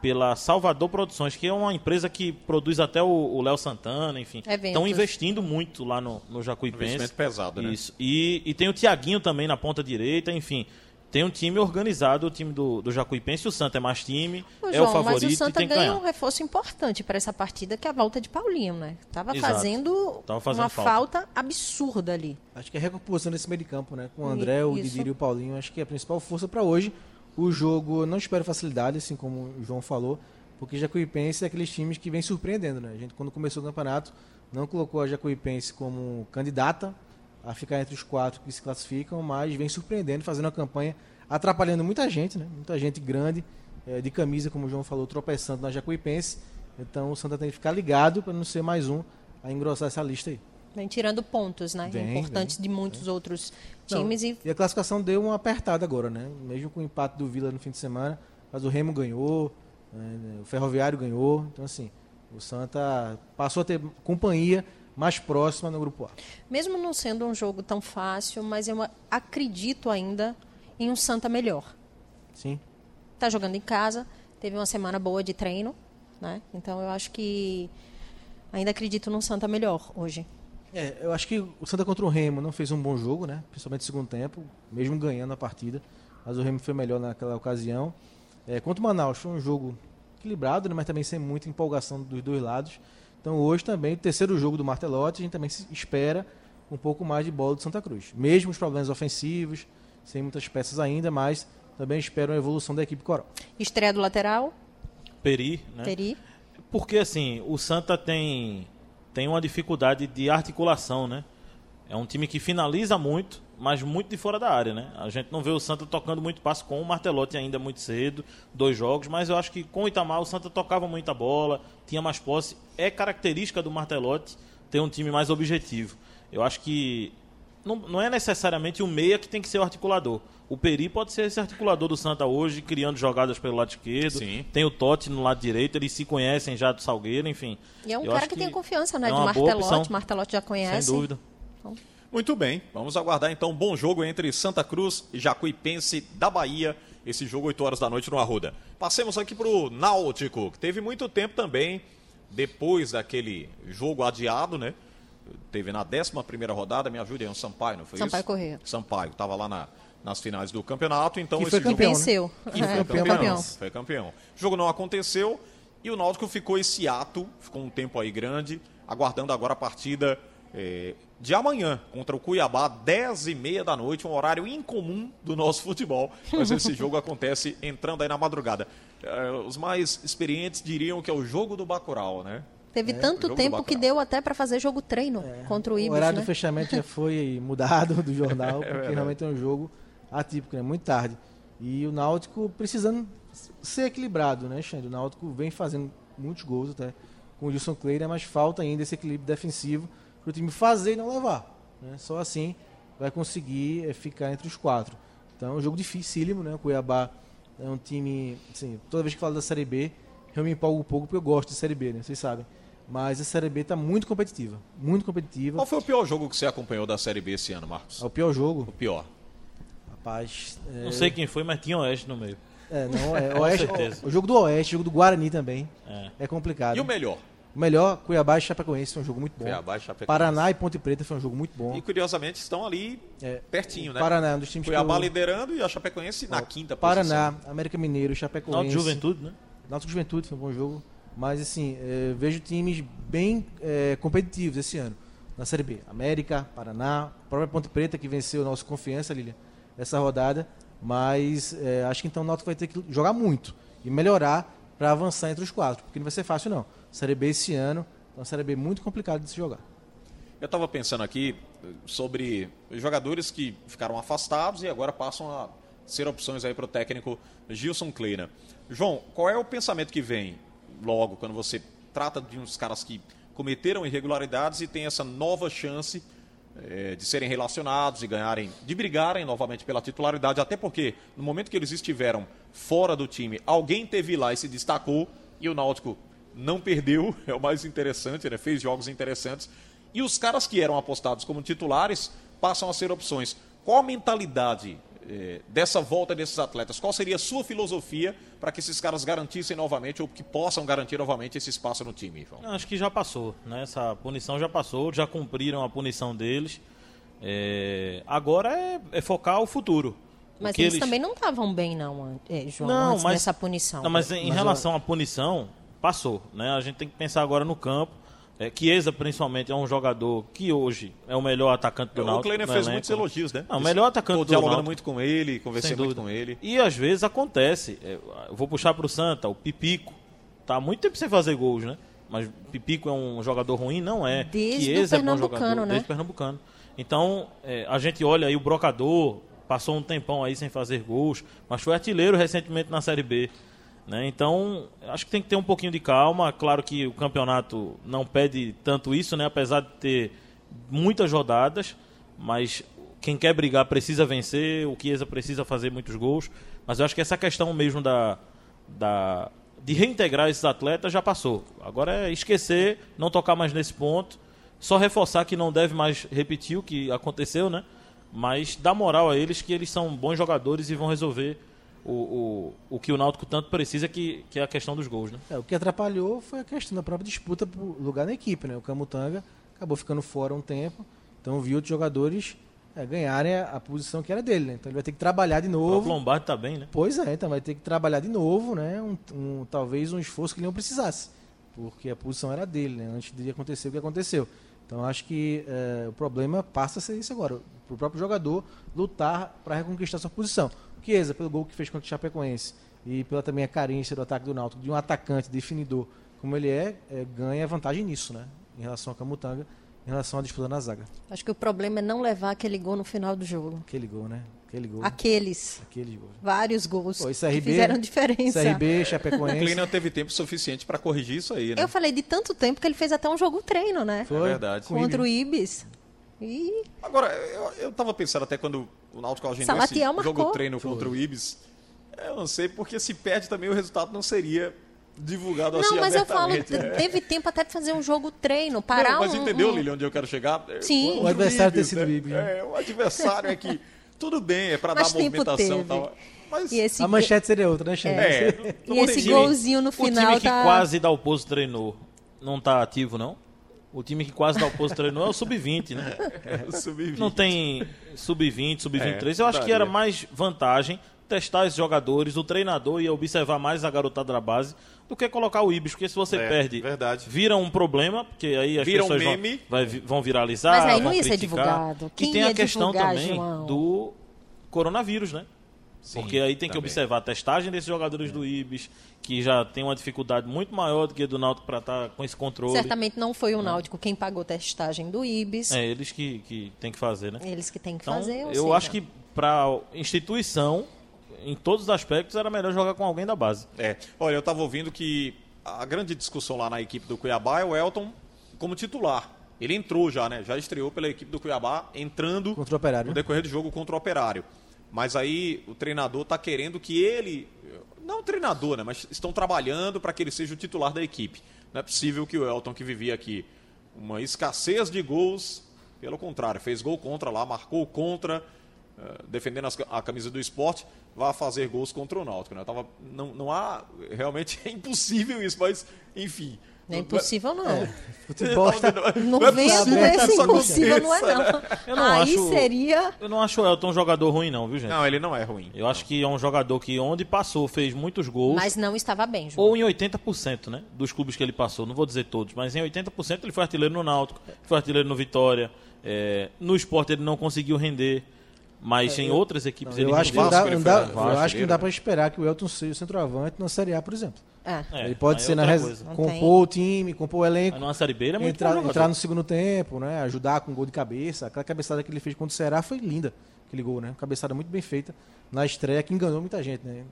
pela Salvador Produções, que é uma empresa que produz até o Léo Santana, enfim. Estão investindo muito lá no, no Jacuipense. Investimento pesado, né? Isso. E, e tem o Tiaguinho também na ponta direita, enfim. Tem um time organizado, o time do, do Jacuipense. O Santa é mais time, Ô, é João, o favorito mas o Santa ganha um reforço importante para essa partida, que é a volta de Paulinho, né? Tava fazendo, Tava fazendo uma falta. falta. absurda ali. Acho que é a recomposição desse meio de campo, né? Com o André, o Didiri e o Paulinho. Acho que é a principal força para hoje. O jogo, não espero facilidade, assim como o João falou, porque Jacuipense é aqueles times que vem surpreendendo, né? A gente, quando começou o campeonato, não colocou a Jacuipense como candidata a ficar entre os quatro que se classificam, mas vem surpreendendo, fazendo uma campanha atrapalhando muita gente, né? Muita gente grande, é, de camisa, como o João falou, tropeçando na Jacuipense. Então o Santa tem que ficar ligado para não ser mais um a engrossar essa lista aí. Vem tirando pontos, né? Vem, Importantes vem, de muitos vem. outros times. Não, e... e... a classificação deu uma apertada agora, né? Mesmo com o empate do Vila no fim de semana, mas o Remo ganhou, né? o Ferroviário ganhou. Então, assim, o Santa passou a ter companhia mais próxima no grupo A. Mesmo não sendo um jogo tão fácil, mas eu acredito ainda em um Santa melhor. Sim. Está jogando em casa, teve uma semana boa de treino, né? Então eu acho que ainda acredito num Santa melhor hoje. É, eu acho que o Santa contra o Remo não fez um bom jogo, né? Principalmente no segundo tempo, mesmo ganhando a partida. Mas o Remo foi melhor naquela ocasião. É, contra o Manaus foi um jogo equilibrado, né? mas também sem muita empolgação dos dois lados. Então hoje também, o terceiro jogo do Martelotti, a gente também espera um pouco mais de bola do Santa Cruz. Mesmo os problemas ofensivos, sem muitas peças ainda, mas também espero uma evolução da equipe coral. Estreia do lateral? Peri, né? Peri. Porque assim, o Santa tem, tem uma dificuldade de articulação, né? É um time que finaliza muito, mas muito de fora da área, né? A gente não vê o Santa tocando muito passo com o Martelotti ainda muito cedo, dois jogos, mas eu acho que com o Itamar o Santa tocava muita bola, tinha mais posse. É característica do Martelotti ter um time mais objetivo. Eu acho que não, não é necessariamente o meia que tem que ser o articulador. O Peri pode ser esse articulador do Santa hoje, criando jogadas pelo lado esquerdo. Sim. Tem o Totti no lado direito, eles se conhecem já do Salgueiro, enfim. E é um cara que, que, tem confiança, né? É do Martelotti. Martelotti já conhece. Sem dúvida. Então... Muito bem, vamos aguardar então um bom jogo entre Santa Cruz e Jacuipense da Bahia. Esse jogo 8 horas da noite no Arruda. Passemos aqui para o Náutico, que teve muito tempo também, depois daquele jogo adiado, né? Teve na 11 rodada, me ajude aí, um Sampaio, não foi Sampaio isso? Corrêa. Sampaio, estava lá na, nas finais do campeonato, então que esse foi jogo... campeão, venceu. Né? Que foi, é, campeão, campeão. Foi campeão. O jogo não aconteceu e o Náutico ficou esse ato, ficou um tempo aí grande, aguardando agora a partida é, de amanhã contra o Cuiabá, 10 e meia da noite, um horário incomum do nosso futebol, mas esse jogo acontece entrando aí na madrugada. É, os mais experientes diriam que é o jogo do Bacurau, né? Teve é, tanto tempo que deu até para fazer jogo treino é. contra o Ibis, O horário né? do fechamento já foi mudado do jornal, é porque realmente é um jogo atípico, né? muito tarde. E o Náutico precisando ser equilibrado, né, Xande? O Náutico vem fazendo muitos gols até com o Wilson Cleira, mas falta ainda esse equilíbrio defensivo para o time fazer e não levar. Né? Só assim vai conseguir é, ficar entre os quatro. Então é um jogo dificílimo, né? O Cuiabá é um time, assim, toda vez que falo da Série B, eu me empolgo um pouco porque eu gosto de Série B, né? Vocês sabem. Mas a Série B está muito competitiva. Muito competitiva. Qual foi o pior jogo que você acompanhou da Série B esse ano, Marcos? É o pior jogo? O pior. Rapaz. É... Não sei quem foi, mas tinha Oeste no meio. É, não, é. Oeste, o, o, jogo do Oeste, o jogo do Guarani também. É, é complicado. E o melhor? O melhor, Cuiabá e Chapecoense foi um jogo muito bom. Cuiabá e Chapecoense. Paraná e Ponte Preta foi um jogo muito bom. E curiosamente estão ali É, pertinho, né? Paraná, um dos times Cuiabá que eu- liderando e a Chapecoense na quinta Paraná, posição. América Mineiro, Chapecoense. Náutico Juventude, né? Náutico Juventude foi um bom jogo. Mas, assim, eh, vejo times bem eh, competitivos esse ano na Série B. América, Paraná, própria Ponte Preta que venceu o nosso Confiança, Lilian, essa rodada. Mas eh, acho que então o Náutico vai ter que jogar muito e melhorar para avançar entre os quatro, porque não vai ser fácil não. Série B esse ano é uma Série B muito complicada de se jogar. Eu estava pensando aqui eh, sobre jogadores que ficaram afastados e agora passam a ser opções aí para o técnico Gilson Kleina. João, qual é o pensamento que vem logo quando você trata de uns caras que cometeram irregularidades e tem essa nova chance eh, de serem relacionados e ganharem, de brigarem novamente pela titularidade, até porque no momento que eles estiveram fora do time, alguém teve lá e se destacou e o Náutico não perdeu, é o mais interessante, né? fez jogos interessantes. E os caras que eram apostados como titulares passam a ser opções. Qual a mentalidade eh, dessa volta desses atletas? Qual seria a sua filosofia para que esses caras garantissem novamente ou que possam garantir novamente esse espaço no time, João? Não, Acho que já passou, né? Essa punição já passou, já cumpriram a punição deles. É, Agora é, é focar o futuro. Mas que eles, também não estavam bem, não, é, João, antes dessa punição. Não, mas em Mas, relação à punição, passou. Né? A gente tem que pensar agora no campo. É, Chiesa, principalmente, é um jogador que hoje é o melhor atacante do o Náutico. Kleiner no fez elenco. muitos elogios, né? Não, o melhor atacante Tô do dialogando Náutico. muito com ele, conversei Sem muito dúvida. com ele. E às vezes acontece. é, Eu vou puxar pro Santa, o Pipico. Tá há muito tempo sem fazer gols, né? Mas Pipico é um jogador ruim? Não é. Desde Chiesa o é bom Pernambucano, jogador, né? Desde o Pernambucano. Então, é, a gente olha aí o Brocador, passou um tempão aí sem fazer gols, mas foi artilheiro recentemente na Série B. Né? Então, acho que tem que ter um pouquinho de calma. Claro que o campeonato não pede tanto isso, né? apesar de ter muitas rodadas, mas quem quer brigar precisa vencer, o Chiesa precisa fazer muitos gols. Mas eu acho que essa questão mesmo da, da, de reintegrar esses atletas já passou. Agora é esquecer, não tocar mais nesse ponto, só reforçar que não deve mais repetir o que aconteceu, né? Mas dar moral a eles que eles são bons jogadores e vão resolver o, o, o que o Náutico tanto precisa, que, que é a questão dos gols, né? É, o que atrapalhou foi a questão da própria disputa por lugar na equipe, né? O Camutanga acabou ficando fora um tempo, então viu outros jogadores é, ganharem a, a posição que era dele, né? Então ele vai ter que trabalhar de O novo. Lombardi tá bem, né? Pois é, então vai ter que trabalhar de novo, né? Um, um- talvez um esforço que ele não precisasse, porque a posição era dele, né? Antes de acontecer o que aconteceu. Então acho que é, o problema passa a ser isso agora, para o próprio jogador lutar para reconquistar sua posição. O Chiesa, pelo gol que fez contra o Chapecoense e pela também a carência do ataque do Náutico de um atacante definidor como ele é, é, ganha vantagem nisso, né? Em relação ao Camutanga, em relação à disputa na zaga. Acho que o problema é não levar aquele gol no final do jogo. Aquele gol, né? Aquele gol. Aqueles. Aquele gol. Vários gols Pô, esse que RB, fizeram diferença. CRB, O Chapecoense. Kleiner teve tempo suficiente para corrigir isso aí, né? Eu falei de tanto tempo que ele fez até um jogo treino, né? Foi É verdade. Contra o Ibis. Ibis. E Agora, eu, eu tava pensando até quando o Náutico agendou Salatiel esse jogo marcou. treino contra o Ibis, eu não sei, porque se perde também o resultado não seria divulgado assim Não, mas eu falo, né? teve tempo até de fazer um jogo treino, parar Não, mas um, entendeu, um- Lili, onde eu quero chegar? Sim. Contra O adversário ter Ibis, sido o né? Ibis, né? É, o adversário é que tudo bem, é para dar movimentação e tal. Mas E esse, A manchete seria outra, né, Xande? é, e não esse golzinho no O final time que tá... quase dá o posto treinou não tá ativo, não? O time que quase dá o posto treinou é o sub-20, né? é, sub-20. Não tem sub-20, sub-23. É, Eu acho que era mais vantagem testar esses jogadores, o treinador ia observar mais a garotada da base do que colocar o Ibis, porque se você É, perde, verdade. vira um problema, porque aí as Vira um pessoas vão- meme. vai vi- vão, viralizar, Mas aí não vão ia ser criticar. divulgado. Quem e tem ia a questão divulgar, também João? do coronavírus, né? Sim, Porque aí tem que também. observar a testagem desses jogadores do Ibis, que já tem uma dificuldade muito maior do que a do Náutico para estar com esse controle. Certamente não foi o Náutico quem pagou a testagem do Ibis. É eles que, que tem que fazer, né? Eles que têm que Então, fazer. eu seja, acho que para instituição, em todos os aspectos, era melhor jogar com alguém da base. É. Olha, eu estava ouvindo que a grande discussão lá na equipe do Cuiabá é o Elton como titular. Ele entrou já, né? Já estreou pela equipe do Cuiabá, entrando Contra o Operário. no decorrer do jogo contra o Operário. Mas aí o treinador está querendo que ele. Não o treinador, né? Mas estão trabalhando para que ele seja o titular da equipe. Não é possível que o Elton, que vivia aqui uma escassez de gols, pelo contrário, fez gol contra lá, marcou contra, eh, defendendo a camisa do esporte, vá fazer gols contra o Náutico. Né? Tava, não, não há. Realmente é impossível isso, mas, enfim. Não é impossível, não. Futebol está Não, é venha com possível que esse isso impossível, não é não. Eu não Aí acho- seria... Eu não acho o Elton um jogador ruim, não, viu, gente? Não, ele não é ruim. Eu acho que é um jogador que onde passou fez muitos gols. Mas não estava bem, João. Ou em 80%, né? Dos clubes que ele passou. Não vou dizer todos, mas em 80% ele foi artilheiro no Náutico, foi artilheiro no Vitória. é, no esporte ele não conseguiu render. Mas em outras equipes ele eu acho que não dá, ele não dá- Vasco, eu acho que não dá para esperar que o Elton seja o centroavante na Série A, por exemplo. É. É, ele pode aí ser é na res... Não compor tem. o time, compor o elenco, numa Série B ele é muito entrar, bom entrar no segundo tempo, né? Ajudar com gol de cabeça. Aquela cabeçada que ele fez contra o Ceará foi linda, aquele gol, né? Cabeçada muito bem feita na estreia, que enganou muita gente, né?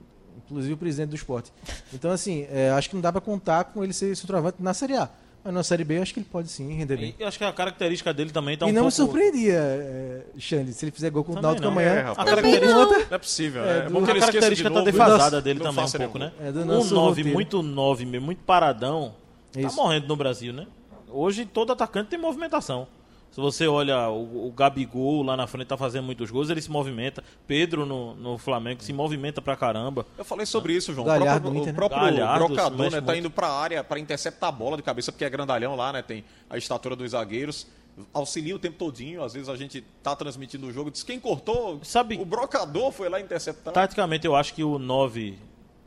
Inclusive o presidente do esporte. Então, assim, é, acho que não dá para contar com ele ser centroavante na Série A. Mas na Série B, eu acho que ele pode sim render bem. E eu acho que a característica dele também tá e um não pouco... me surpreendia, é, Xande, se ele fizer gol contra o Náutico não. amanhã. É, rapaz. A característica, Não é possível, É, né? É bom que a ele esqueça de característica tá novo. defasada Não dele também um pouco, né? É, do um nosso 9 roteiro. muito 9, muito paradão, tá Isso. morrendo no Brasil, né? Hoje todo atacante tem movimentação. Se você olha o, o Gabigol lá na frente tá fazendo muitos gols, ele se movimenta. Pedro no, no Flamengo se movimenta pra caramba. Eu falei sobre isso, João. Galhardo o próprio, Inter, o né? próprio Galhardo, brocador, né, tá muito. indo pra área para interceptar a bola de cabeça, porque é grandalhão lá, né? Tem a estatura dos zagueiros. Auxilia o tempo todinho. Às vezes a gente tá transmitindo o jogo. Diz quem cortou. Sabe- O brocador foi lá interceptar. Taticamente, eu acho que o 9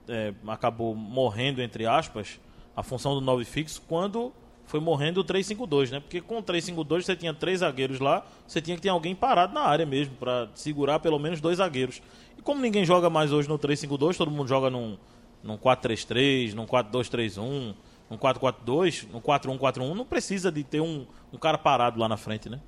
é, acabou morrendo, entre aspas, a função do 9 fixo, quando foi morrendo o 3-5-2, né? Porque com o 3-5-2 você tinha três zagueiros lá, você tinha que ter alguém parado na área mesmo, para segurar pelo menos dois zagueiros. E como ninguém joga mais hoje no 3-5-2, todo mundo joga num, num 4-3-3, num 4-2-3-1, num 4-4-2, num 4-1-4-1, não precisa de ter um, cara parado lá na frente, né?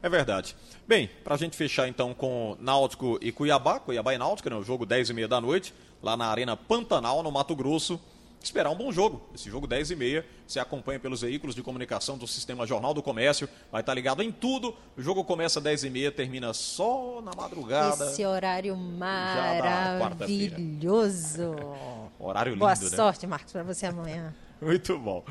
É verdade. Bem, pra gente fechar então com Náutico e Cuiabá, Cuiabá e Náutico, né? O jogo 10 e meia da noite, lá na Arena Pantanal, no Mato Grosso. Esperar um bom jogo. Esse jogo 10 e meia, você acompanha pelos veículos de comunicação do Sistema Jornal do Comércio, vai estar ligado em tudo. O jogo começa 10 e meia, termina só na madrugada. Esse horário maravilhoso. Horário lindo, Boa né? sorte, Marcos, para você amanhã. Muito bom.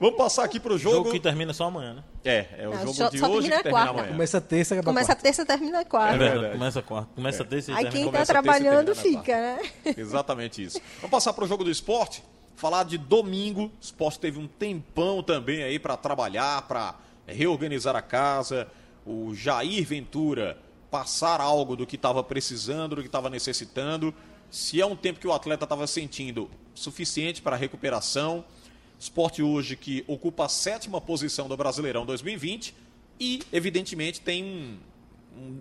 Vamos passar aqui pro Jogo jogo. que termina só amanhã, né? É, é o Não, jogo só- de só hoje termina que termina quarta. amanhã. Começa terça, acaba Começa quarta. terça, termina quarta. É verdade. verdade. Começa quarta, começa terça e Aí termina quem Começa tá terça e termina trabalhando fica, né? Exatamente isso. Vamos passar para o jogo do esporte. Falar de domingo. O esporte teve um tempão também aí para trabalhar, para reorganizar a casa. O Jair Ventura passar algo do que estava precisando, do que estava necessitando. Se é um tempo que o atleta estava sentindo suficiente para recuperação. Esporte hoje que ocupa a sétima posição do Brasileirão 2020 e, evidentemente, tem um-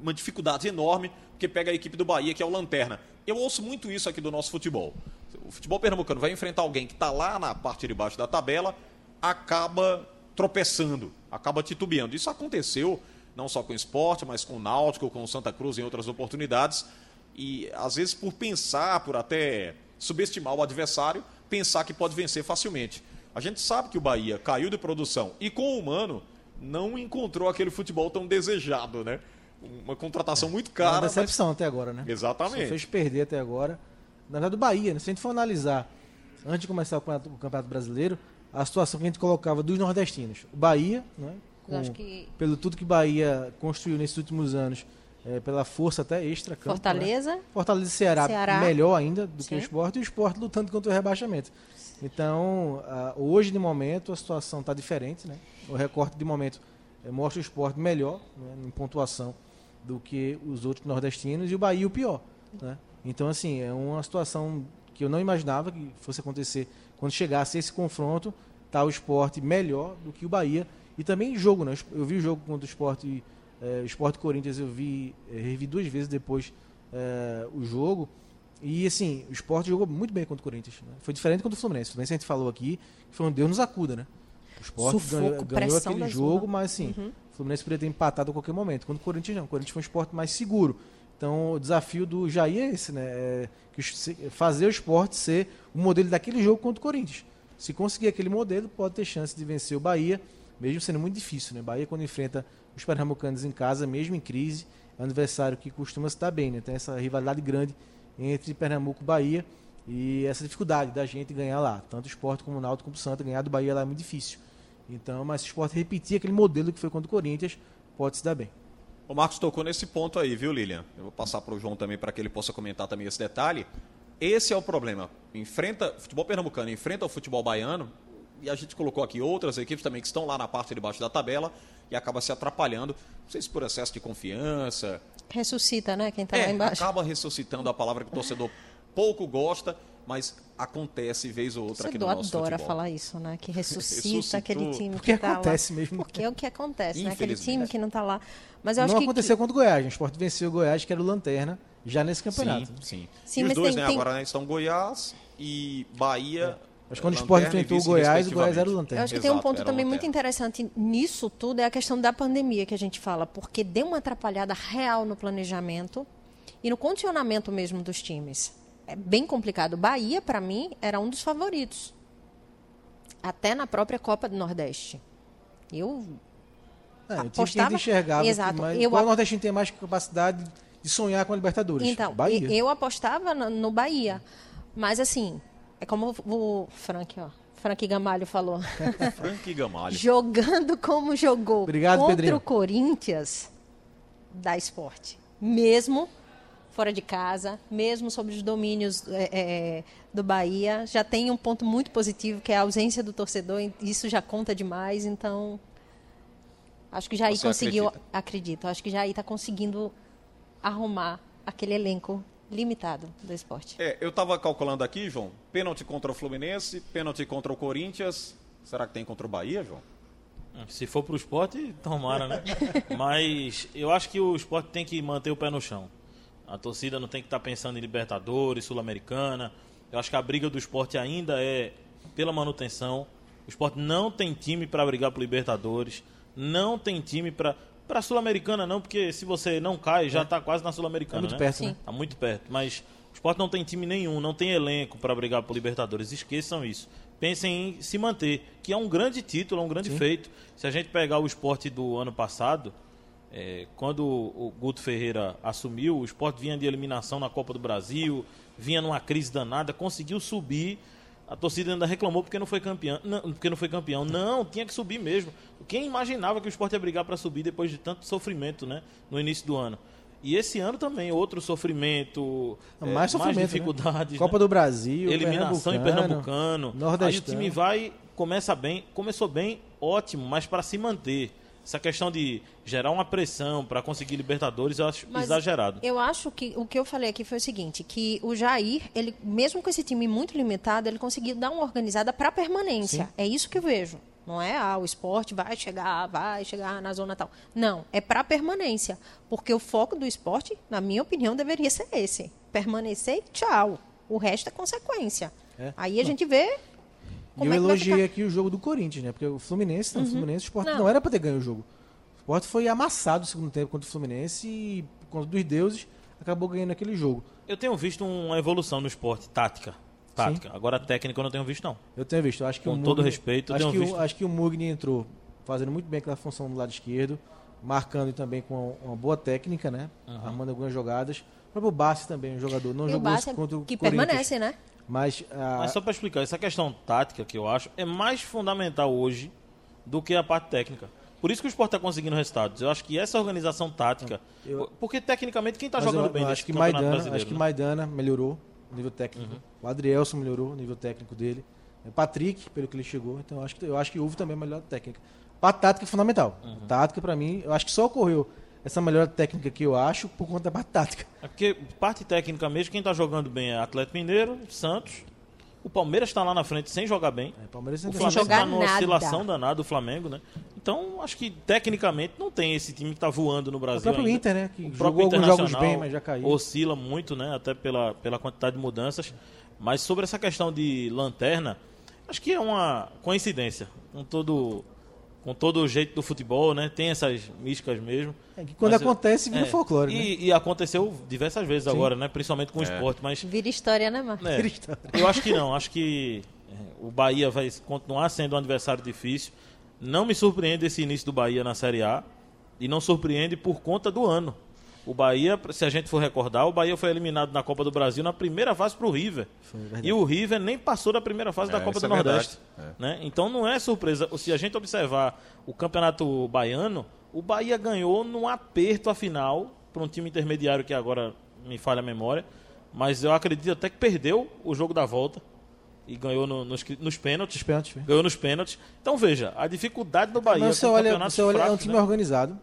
uma dificuldade enorme, porque pega a equipe do Bahia, que é o Lanterna. Eu ouço muito isso aqui do nosso futebol. Futebol pernambucano vai enfrentar alguém que está lá na parte de baixo da tabela, acaba tropeçando, acaba titubeando. Isso aconteceu não só com o esporte, mas com o Náutico, com o Santa Cruz em outras oportunidades. E às vezes por pensar, por até subestimar o adversário, pensar que pode vencer facilmente. A gente sabe que o Bahia caiu de produção e com o Mano não encontrou aquele futebol tão desejado, né? Uma contratação muito É cara. uma mas- decepção até agora, né? Exatamente. Só fez perder até agora. Na verdade, o Bahia, né? se a gente for analisar, antes de começar o campeonato, o campeonato brasileiro, a situação que a gente colocava dos nordestinos. O Bahia, né? Acho que- pelo tudo que Bahia construiu nesses últimos anos, é, pela força até extra campo, Fortaleza. Né? Fortaleza e Ceará, Ceará. melhor ainda do que Sim. o esporte, e o esporte lutando contra o rebaixamento. Então, hoje, de momento, a situação está diferente. Né? O recorte, de momento, eh, mostra o esporte melhor né, em pontuação do que os outros nordestinos e o Bahia o pior. Né? Então, assim, é uma situação que eu não imaginava que fosse acontecer quando chegasse esse confronto, tá o esporte melhor do que o Bahia. E também jogo, né? Eu vi o jogo contra o esporte, eh, o esporte Corinthians, eu vi, eh, revi duas vezes depois eh, o jogo. E assim, o esporte jogou muito bem contra o Corinthians. né? Foi diferente contra o Fluminense. O Fluminense a gente falou aqui que foi um Deus nos acuda, né? O esporte Sufoco, ganhou, ganhou aquele jogo, Zula. mas assim, o Fluminense poderia ter empatado a qualquer momento. Quando o Corinthians não, o Corinthians foi um esporte mais seguro. Então o desafio do Jair é esse, né? É fazer o esporte ser o modelo daquele jogo contra o Corinthians. Se conseguir aquele modelo, pode ter chance de vencer o Bahia, mesmo sendo muito difícil, né? Bahia quando enfrenta os pernambucanos em casa, mesmo em crise, é um adversário que costuma se dar bem, né? Tem essa rivalidade grande entre Pernambuco e Bahia e essa dificuldade da gente ganhar lá. Tanto o esporte como o Náutico como o Santa, ganhar do Bahia lá é muito difícil. Então, mas se o esporte repetir aquele modelo que foi contra o Corinthians, pode se dar bem. O Marcos tocou nesse ponto aí, viu, Lilian? Eu vou passar para o João também para que ele possa comentar também esse detalhe. Esse é o problema. Enfrenta, futebol pernambucano enfrenta o futebol baiano, e a gente colocou aqui outras equipes também que estão lá na parte de baixo da tabela e acaba se atrapalhando. Não sei se por excesso de confiança. Ressuscita, né? Quem está É, lá embaixo. acaba ressuscitando a palavra que o torcedor pouco gosta, mas acontece vez ou outra aqui no nosso adora futebol. falar isso, né? Que ressuscita Ressuscitou. aquele time Porque que tá acontece lá. mesmo. Porque é o que acontece, né? Aquele time que não está lá. Mas eu acho não que, aconteceu que... contra o Goiás. O Sport venceu o Goiás, que era o Lanterna, já nesse campeonato. Sim, sim. Sim, e os dois, tem- né, tem- agora né, estão Goiás e Bahia. Mas quando o Lanterna Sport e enfrentou o Goiás, o Goiás era o respectivamente. Eu Lanterna. acho que tem um Exato, ponto também muito interessante nisso tudo, é a questão da pandemia que a gente fala, porque deu uma atrapalhada real no planejamento e no condicionamento mesmo dos times. É bem complicado. Bahia, para mim, era um dos favoritos. Até na própria Copa do Nordeste. Eu É, o apostava- gente enxergava. Exato. Mais, Eu qual ap- Nordestino tem mais capacidade de sonhar com a Libertadores? Então, Bahia. eu apostava no, Bahia. Mas assim, é como o, o Frank, ó. Frank Gamalho falou. Frank Gamalho. Jogando como jogou Obrigado, contra Pedrinho. o Corinthians, dá esporte. Mesmo fora de casa, mesmo sob os domínios é, é, do Bahia, já tem um ponto muito positivo, que é a ausência do torcedor. e Isso já conta demais, então... Acho que Jair Você conseguiu... acredita? Acredito. Acho que Jair está conseguindo arrumar aquele elenco limitado do esporte. É, eu estava calculando aqui, João. Pênalti contra o Fluminense, pênalti contra o Corinthians. Será que tem contra o Bahia, João? Se for pro esporte, tomara, né? Mas eu acho que o esporte tem que manter o pé no chão. A torcida não tem que estar pensando em Libertadores, Sul-Americana. Eu acho que a briga do esporte ainda é pela manutenção. O esporte não tem time para brigar por Libertadores. Não tem time para. Para Sul-Americana, não, porque se você não cai, já está quase na Sul-Americana. É muito né? perto, Sim. né? Tá muito perto. Mas o esporte não tem time nenhum, não tem elenco para brigar por Libertadores. Esqueçam isso. Pensem em se manter, que é um grande título, é um grande feito. Se a gente pegar o esporte do ano passado, é, quando o Guto Ferreira assumiu, o esporte vinha de eliminação na Copa do Brasil, vinha numa crise danada, conseguiu subir. A torcida ainda reclamou porque não foi campeão. Não, porque não foi campeão. Não, tinha que subir mesmo. Quem imaginava que o esporte ia brigar para subir depois de tanto sofrimento né, no início do ano? E esse ano também, outro sofrimento, é, Mais sofrimento, né? dificuldades. Copa né? do Brasil, eliminação em Pernambucano, Pernambucano. Aí o time vai, começa bem, começou bem, ótimo, mas para se manter. Essa questão de gerar uma pressão para conseguir Libertadores, eu acho Mas exagerado. Eu acho que o que eu falei aqui foi o seguinte, que o Jair, ele mesmo com esse time muito limitado, ele conseguiu dar uma organizada para permanência. É isso que eu vejo. Não é, ah, o esporte vai chegar, vai chegar na zona tal. Não, é para permanência. Porque o foco do esporte, na minha opinião, deveria ser esse. Permanecer e tchau. O resto é consequência. É. Aí a gente vê E como eu é que elogiei ficar. aqui o jogo do Corinthians, né? Porque o Fluminense, não, o Fluminense, o Sport não. Não. era pra ter ganho o jogo. O Sport foi amassado no segundo tempo contra o Fluminense e, por conta dos deuses, acabou ganhando aquele jogo. Eu tenho visto uma evolução no esporte, tática. Tática. Agora técnica eu não tenho visto, não. Eu tenho visto. Eu acho que Com o todo Mugni- respeito, eu acho tenho que, visto. O, acho que o Mugni entrou fazendo muito bem aquela função do lado esquerdo, marcando também com uma boa técnica, né? Armando algumas jogadas. O próprio Bassi também, um jogador, não E jogou Bassi contra o que Corinthians, permanece, né? Mas, ah, Mas só para explicar, essa questão tática que eu acho é mais fundamental hoje do que a parte técnica. Por isso que o esporte está conseguindo resultados. Eu acho que essa organização tática. Eu- Porque tecnicamente quem está jogando eu, bem eu acho que Maidana, acho que né? Maidana melhorou o nível técnico. O Adrielson melhorou o nível técnico dele. O Patrick, pelo que ele chegou. Então eu acho que eu acho que houve também melhor técnica. Para tática é fundamental. Tática para mim, eu acho que só ocorreu essa melhor técnica que eu acho por conta da parte tática. É porque parte técnica mesmo, quem está jogando bem é Atlético Mineiro, Santos. O Palmeiras está lá na frente sem jogar bem. É, Palmeiras O Flamengo está numa nada. oscilação danada, o Flamengo, né? Então, acho que tecnicamente não tem esse time que está voando no o Brasil. próprio ainda. Inter, né? Que O jogou próprio alguns jogos Internacional bem, mas já caiu. Oscila muito, né? Até pela, pela quantidade de mudanças. Mas sobre essa questão de lanterna, acho que é uma coincidência. Com todo, com todo o jeito do futebol, né? Tem essas místicas mesmo. É que quando Mas eu- acontece, vira é, folclore, né? e, e aconteceu diversas vezes agora, né? Principalmente com o É. esporte. Mas Vira história, né, Marcos? é, Vira história. eu acho que não. Acho que é, o Bahia vai continuar sendo um adversário difícil. Não me surpreende esse início do Bahia na Série A. E não surpreende por conta do ano. O Bahia, se a gente for recordar, o Bahia foi eliminado na Copa do Brasil na primeira fase para o River. E o River nem passou da primeira fase É, da Copa do é Nordeste. verdade. Né? Então não é surpresa. Se a gente observar o campeonato baiano, o Bahia ganhou num aperto a final para um time intermediário que agora me falha a memória. Mas eu acredito até que perdeu o jogo da volta. e ganhou no- nos, nos pênaltis. Os pênaltis. né? Ganhou nos pênaltis. Então veja, a dificuldade do Bahia Mas você olha, você olha é um time né? organizado.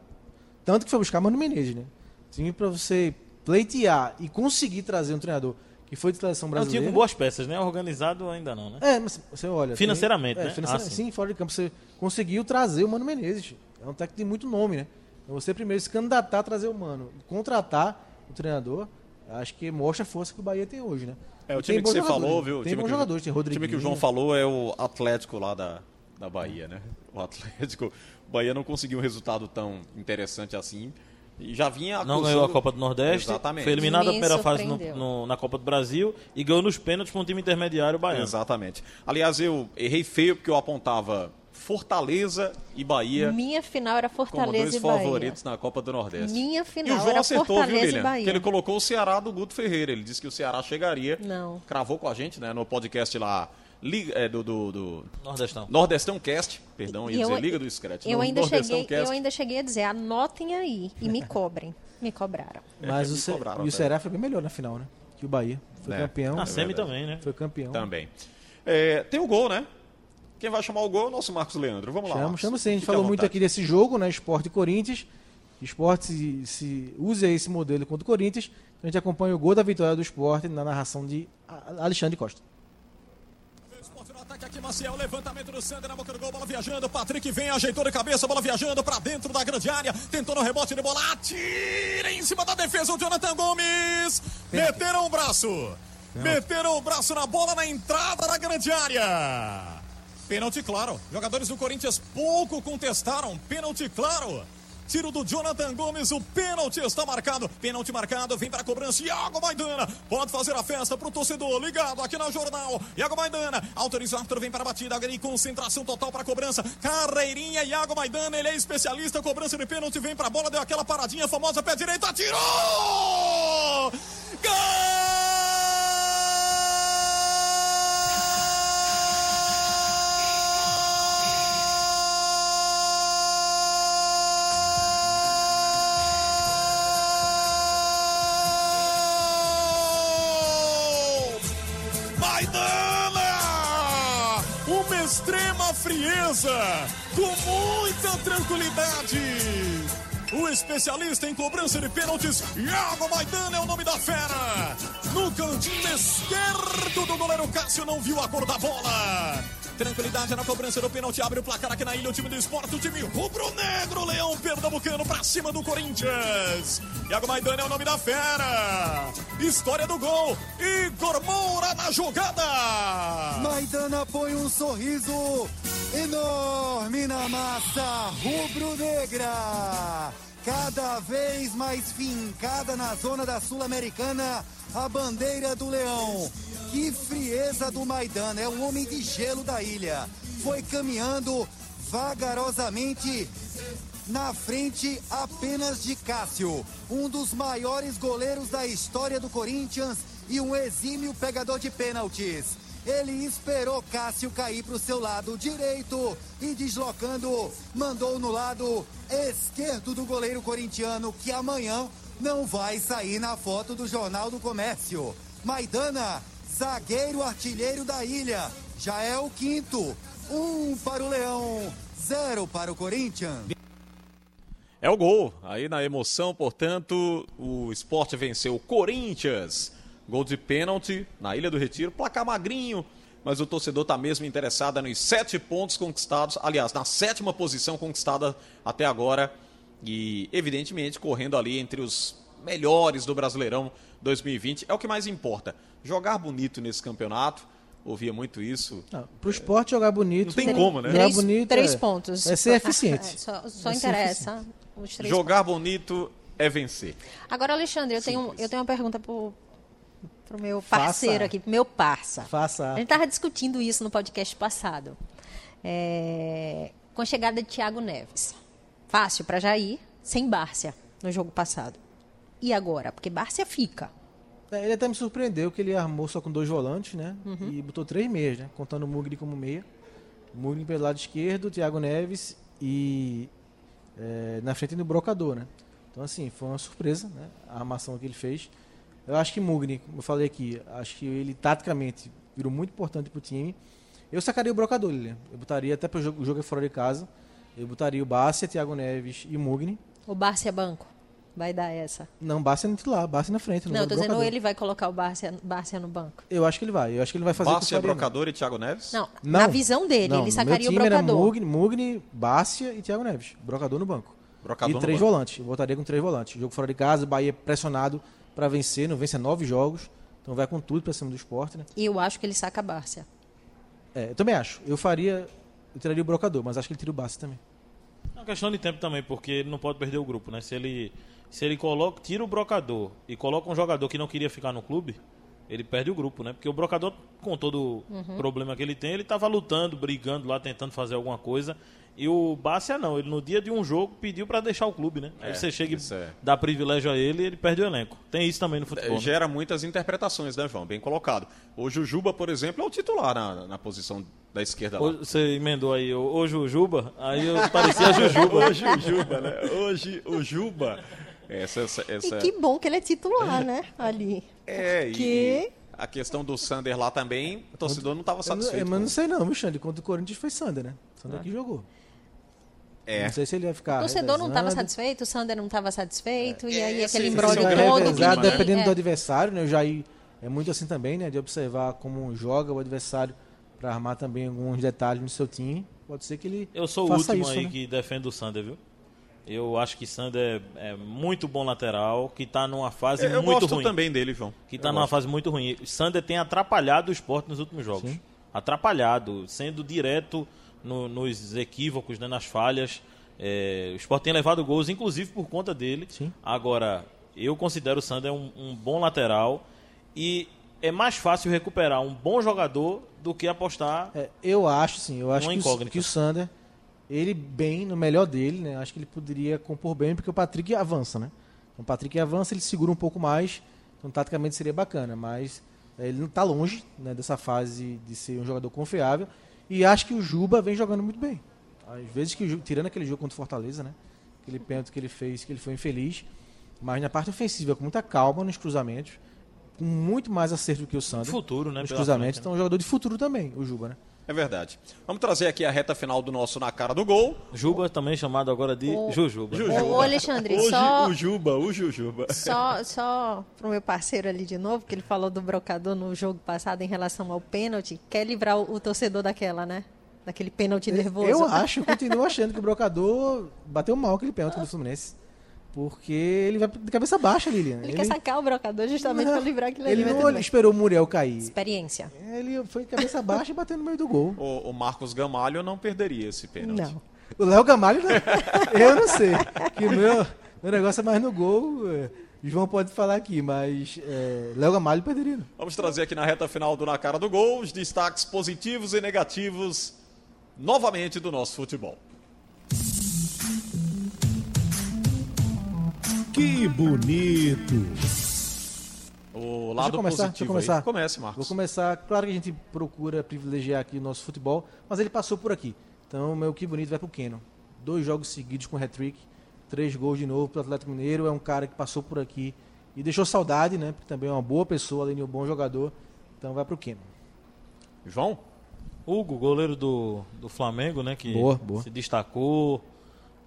Tanto que foi buscar Mano Menezes, né? Time pra você pleitear e conseguir trazer um treinador que foi de seleção É um time brasileira. com boas peças, né? Organizado ainda não, né? É, mas você olha. Financeiramente, tem- é, né? financeiramente, Ah, sim. sim. fora de campo. Você conseguiu trazer o Mano Menezes. É um técnico tem muito nome, né? Então você primeiro se candidatar a trazer o Mano, contratar o treinador, acho que mostra a força que o Bahia tem hoje, né? É, o time tem que você falou, né? viu? O Tem time bons que o- jogadores, tem O Rodrigo. time que o João falou é o Atlético lá da, da Bahia, né? O Atlético. O Bahia não conseguiu um resultado tão interessante assim. E já vinha Não acusando- ganhou a Copa do Nordeste, Exatamente. foi eliminado na Me primeira fase no- no- na Copa do Brasil e ganhou nos pênaltis para um time intermediário baiano. Exatamente. Aliás, eu errei feio porque eu apontava Fortaleza e Bahia Minha final era como Fortaleza dois e Bahia. favoritos na Copa do Nordeste. Minha E final o João era acertou, viu, Fortaleza e Lilian? Bahia. Que ele colocou o Ceará do Guto Ferreira. Ele disse que o Ceará chegaria. Não. Cravou com a gente, né? No podcast lá Liga- é, do, do, do Nordestão. Nordestão Cast. Perdão, ia E eu- dizer Liga do Scratch. Eu no ainda, cheguei, Cast. eu ainda cheguei a dizer, anotem aí e me cobrem. Me cobraram. Mas o, Me Ce- cobraram, e o tá? Ceará foi bem melhor na final, né? Que o Bahia. Foi É. campeão. A Semi também, né? Foi campeão. Também. É, tem o gol, né? Quem vai chamar o gol é o nosso Marcos Leandro. Vamos lá. Chama, Marcos. chama sim. A gente Fique falou muito aqui desse jogo, né? Esporte e Corinthians. Esporte se, se use esse modelo contra o Corinthians. A gente acompanha o gol da vitória do esporte na narração de Alexandre Costa. Ataque aqui, Maciel. Levantamento do Sander na boca do gol. Bola viajando. Patrick vem, ajeitou de cabeça. Bola viajando pra dentro da grande área. Tentou no rebote de bola. Atira em cima da defesa. O Jonathan Gomes. Meteram o braço. Meteram o braço na bola na entrada da grande área. Pênalti claro. Jogadores do Corinthians pouco contestaram. Pênalti claro. Tiro do Jonathan Gomes, o pênalti está marcado. Pênalti marcado, vem para a cobrança. Iago Maidana pode fazer a festa para o torcedor ligado aqui na jornal. Iago Maidana autoriza o árbitro, vem para a batida. E concentração total para a cobrança. Carreirinha, Iago Maidana, ele é especialista. Cobrança de pênalti, vem para a bola, deu aquela paradinha famosa, pé direito, atirou! Gol! Extrema frieza, com muita tranquilidade. O especialista em cobrança de pênaltis, Iago Maidana é o nome da fera. No cantinho esquerdo do goleiro Cássio não viu a cor da bola. Tranquilidade na cobrança do pênalti, abre o placar aqui na ilha, o time do esporte, o time rubro-negro, Leão Pernambucano pra cima do Corinthians. Iago Maidana é o nome da fera. História do gol, Igor Moura na jogada. Maidana põe um sorriso enorme na massa rubro-negra. Cada vez mais fincada na zona da Sul-Americana, a bandeira do Leão. Que frieza do Maidana, é um homem de gelo da ilha. Foi caminhando vagarosamente na frente apenas de Cássio, um dos maiores goleiros da história do Corinthians e um exímio pegador de pênaltis. Ele esperou Cássio cair para o seu lado direito e deslocando, mandou no lado esquerdo do goleiro corintiano, que amanhã não vai sair na foto do Jornal do Comércio. Maidana, zagueiro artilheiro da ilha, já é o quinto. Um para o Leão, zero para o Corinthians. É o gol. Aí na emoção, portanto, o esporte venceu o Corinthians. Gol de pênalti na Ilha do Retiro. Placar magrinho, mas o torcedor está mesmo interessado nos sete pontos conquistados. Aliás, na sétima posição conquistada até agora. E, evidentemente, correndo ali entre os melhores do Brasileirão 2020. É o que mais importa. Jogar bonito nesse campeonato. Ouvia muito isso. Para o esporte jogar bonito. Não tem como, né? Jogar Três, bonito três é, pontos. É ser eficiente. É, só só É interessa os três Jogar bonito é vencer. Agora, Alexandre, eu tenho, eu tenho uma pergunta pro, pro meu Faça. parceiro aqui, pro meu parça. Faça. A gente estava discutindo isso no podcast passado. É, com a chegada de Thiago Neves. Fácil para Jair, sem Bárcia no jogo passado. E agora? Porque Bárcia fica. É, Ele até me surpreendeu que ele armou só com dois volantes, né? Uhum. E botou três meias, né? Contando o Mugni como meia. Mugni pelo lado esquerdo, Thiago Neves e é, na frente do Brocador, né? Então, assim, foi uma surpresa, né? A armação que ele fez. Eu acho que Mugni, como eu falei aqui, acho que ele taticamente virou muito importante pro time. Eu sacaria o brocador, Lilian. Eu botaria até pro jogo, o jogo é fora de casa. Eu botaria o Bárcia, Thiago Neves e Mugni. O Bárcia Banco vai dar essa. Não, Bárcia no titular, Bárcia na frente. no Não, eu tô do dizendo ele vai colocar o Bárcia, Bárcia no banco. Eu acho que ele vai. Eu acho que ele vai fazer o faria, não. Brocador e Thiago Neves? Não, Não. na visão dele, Não, ele sacaria meu o time era brocador. Mugni, Mugni, Bárcia e Thiago Neves. Brocador no banco. Brocador e três banco. volantes. Eu botaria com três volantes. Jogo fora de casa, Bahia pressionado pra vencer, não vence nove jogos. Então vai com tudo pra cima do esporte, né? E eu acho que ele saca a Bárcia. É, eu também acho. Eu faria. Eu tiraria o brocador, mas acho que ele tira o Bárcia também. É uma questão de tempo também, porque ele não pode perder o grupo, né? Se ele, se ele coloca, tira o brocador e coloca um jogador que não queria ficar no clube, ele perde o grupo, né? Porque o brocador, com todo o problema que ele tem, ele tava lutando, brigando lá, tentando fazer alguma coisa. E o Bárcia não, ele no dia de um jogo pediu pra deixar o clube, né? Aí É, você chega e é. dá privilégio a ele e ele perde o elenco. Tem isso também no futebol. É, né? Gera muitas interpretações, né, João? Bem colocado. O Jujuba, por exemplo, é o titular na, na posição da esquerda lá. Você emendou aí, o- hoje o Juba, aí eu parecia Jujuba. Hoje o Juba, né? Hoje o Juba. Essa, essa, essa... E que bom que ele é titular, né? Ali. É, e- que- e a questão do Sander lá também, o torcedor não estava satisfeito. é, mas não sei não, Michele. Contra o Corinthians foi Sander, né? Sander que jogou. É. Não sei se ele ia ficar. O torcedor não estava satisfeito, o Sander não estava satisfeito, e É, aí esse- aquele embrólio é Vai todo. que revezar, ninguém- dependendo é. do adversário, né? O Jair é muito assim também, né? De observar como joga o adversário para armar também alguns detalhes no seu time. Pode ser que ele Eu sou o último isso, aí né? que defende o Sander, viu? Eu acho que Sander é, é muito bom lateral, que tá numa fase Eu muito gosto ruim. também dele, João. Que tá Eu numa gosto. fase muito ruim. Sander tem atrapalhado o esporte nos últimos jogos. Sim. Atrapalhado, sendo direto no- nos equívocos, né, nas falhas. É, o esporte tem levado gols, inclusive por conta dele. Sim. Agora, eu considero o Sander um, um bom lateral e é mais fácil recuperar um bom jogador do que apostar. É, eu acho, sim. Eu acho que o, que o Sander, ele bem, no melhor dele, né? Acho que ele poderia compor bem, porque o Patrick avança, né? Então, o Patrick avança, ele segura um pouco mais. Então, taticamente seria bacana, mas é, ele não está longe né, dessa fase de ser um jogador confiável. E acho que o Juba vem jogando muito bem. Às vezes que tirando aquele jogo contra o Fortaleza, né? Aquele pênalti que ele fez, que ele foi infeliz. Mas na parte ofensiva, com muita calma nos cruzamentos, com muito mais acerto do que o Sander. Futuro, né? Nos cruzamentos. frente, Então, é um jogador de futuro também, o Juba, né? É verdade. Vamos trazer aqui a reta final do nosso Na Cara do Gol. Juba também chamado agora de O- Jujuba. Jujuba. Ô, Alexandre, Hoje só- o Juba, o Jujuba. Só, só pro meu parceiro ali de novo, que ele falou do brocador no jogo passado em relação ao pênalti, quer livrar o, o torcedor daquela, né? Daquele pênalti nervoso. Eu acho, continuo achando que o brocador bateu mal aquele pênalti do Fluminense. Porque ele vai de cabeça baixa, Lilian. Ele, quer sacar o brocador justamente pra livrar aquilo Ele ali. mas não esperou o Muriel cair. Experiência. Ele foi de cabeça baixa e bateu no meio do gol. O, o Marcos Gamalho não perderia esse pênalti. Não. O Léo Gamalho, não. eu não sei. Que o meu, meu negócio é mais no gol. é, João pode falar aqui, mas é, Léo Gamalho perderia. Vamos trazer aqui na reta final do Na Cara do Gol os destaques positivos e negativos novamente do nosso futebol. Que bonito. O Deixa lado eu começar, deixa eu positivo começar. aí. Comece, Marcos. Vou começar. Claro que a gente procura privilegiar aqui o nosso futebol, mas ele passou por aqui. Então, meu que bonito vai pro Keno. Dois jogos seguidos com hat-trick, três gols de novo pro Atlético Mineiro. É um cara que passou por aqui e deixou saudade, né? Porque também é uma boa pessoa, além de um bom jogador. Então, vai pro Keno. João? Hugo, goleiro do, do Flamengo, né? Que Boa, boa. se destacou.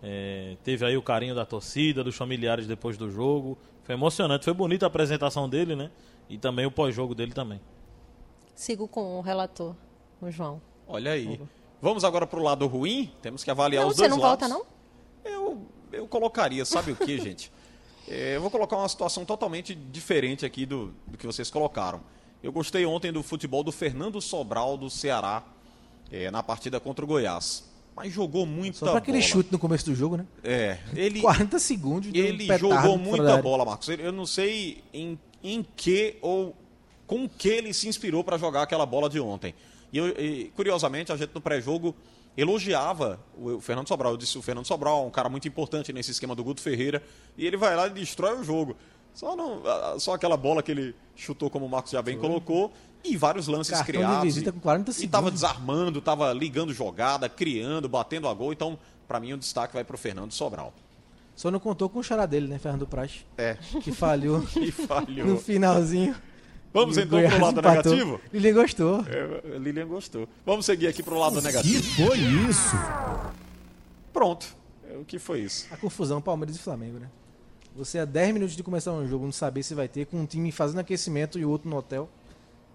É, teve aí o carinho da torcida, dos familiares depois do jogo. Foi emocionante, foi bonita a apresentação dele, né? E também o pós-jogo dele também. Sigo com o relator, o João. Olha aí. Vamos agora pro lado ruim. Temos que avaliar Não, os você dois não lados. volta, não? Eu, eu colocaria, sabe o que, gente? É, eu vou colocar uma situação totalmente diferente aqui do, do que vocês colocaram. Eu gostei ontem do futebol do Fernando Sobral do Ceará é, na partida contra o Goiás. Mas jogou muita Só para aquele chute no começo do jogo, né? É, ele, 40 segundos. um ele petardo jogou muita bola, Marcos. Eu não sei em, em que ou com que ele se inspirou para jogar aquela bola de ontem. E, eu- e, curiosamente, a gente no pré-jogo elogiava o, Fernando Sobral. Eu disse o Fernando Sobral é um cara muito importante nesse esquema do Guto Ferreira. E ele vai lá e destrói o jogo. Só, não, só aquela bola que ele chutou, como o Marcos já bem colocou. E vários lances Cartão de criados. visita com 40 E estava segundos. desarmando, estava ligando jogada, criando, batendo a gol. Então, para mim, o destaque vai para o Fernando Sobral. Só não contou com o xará dele, né? Fernando Praz. É, Que falhou que falhou. no finalzinho. Vamos E o então para o Goiás lado empatou. negativo? Lilian gostou. É, Lilian gostou. Vamos seguir aqui para o lado Que negativo. foi isso? Pronto. É, O que foi isso? A confusão Palmeiras e Flamengo, né? Você a 10 minutos de começar um jogo, não saber se vai ter, com um time fazendo aquecimento e o outro no hotel.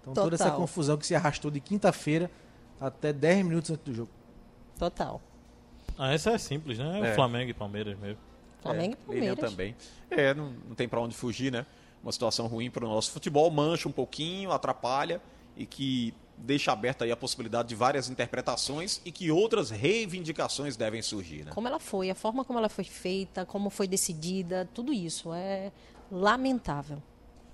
Então toda essa Total. confusão que se arrastou de quinta-feira até 10 minutos antes do jogo. Total. Ah, essa é simples, né? É. O Flamengo e Palmeiras mesmo. Flamengo e Lilian Palmeiras. também. É, não, não tem para onde fugir, né? Uma situação ruim para o nosso futebol, mancha um pouquinho, atrapalha e que deixa aberta aí a possibilidade de várias interpretações e que outras reivindicações devem surgir, né? Como ela foi, a forma como ela foi feita, como foi decidida, tudo isso é lamentável.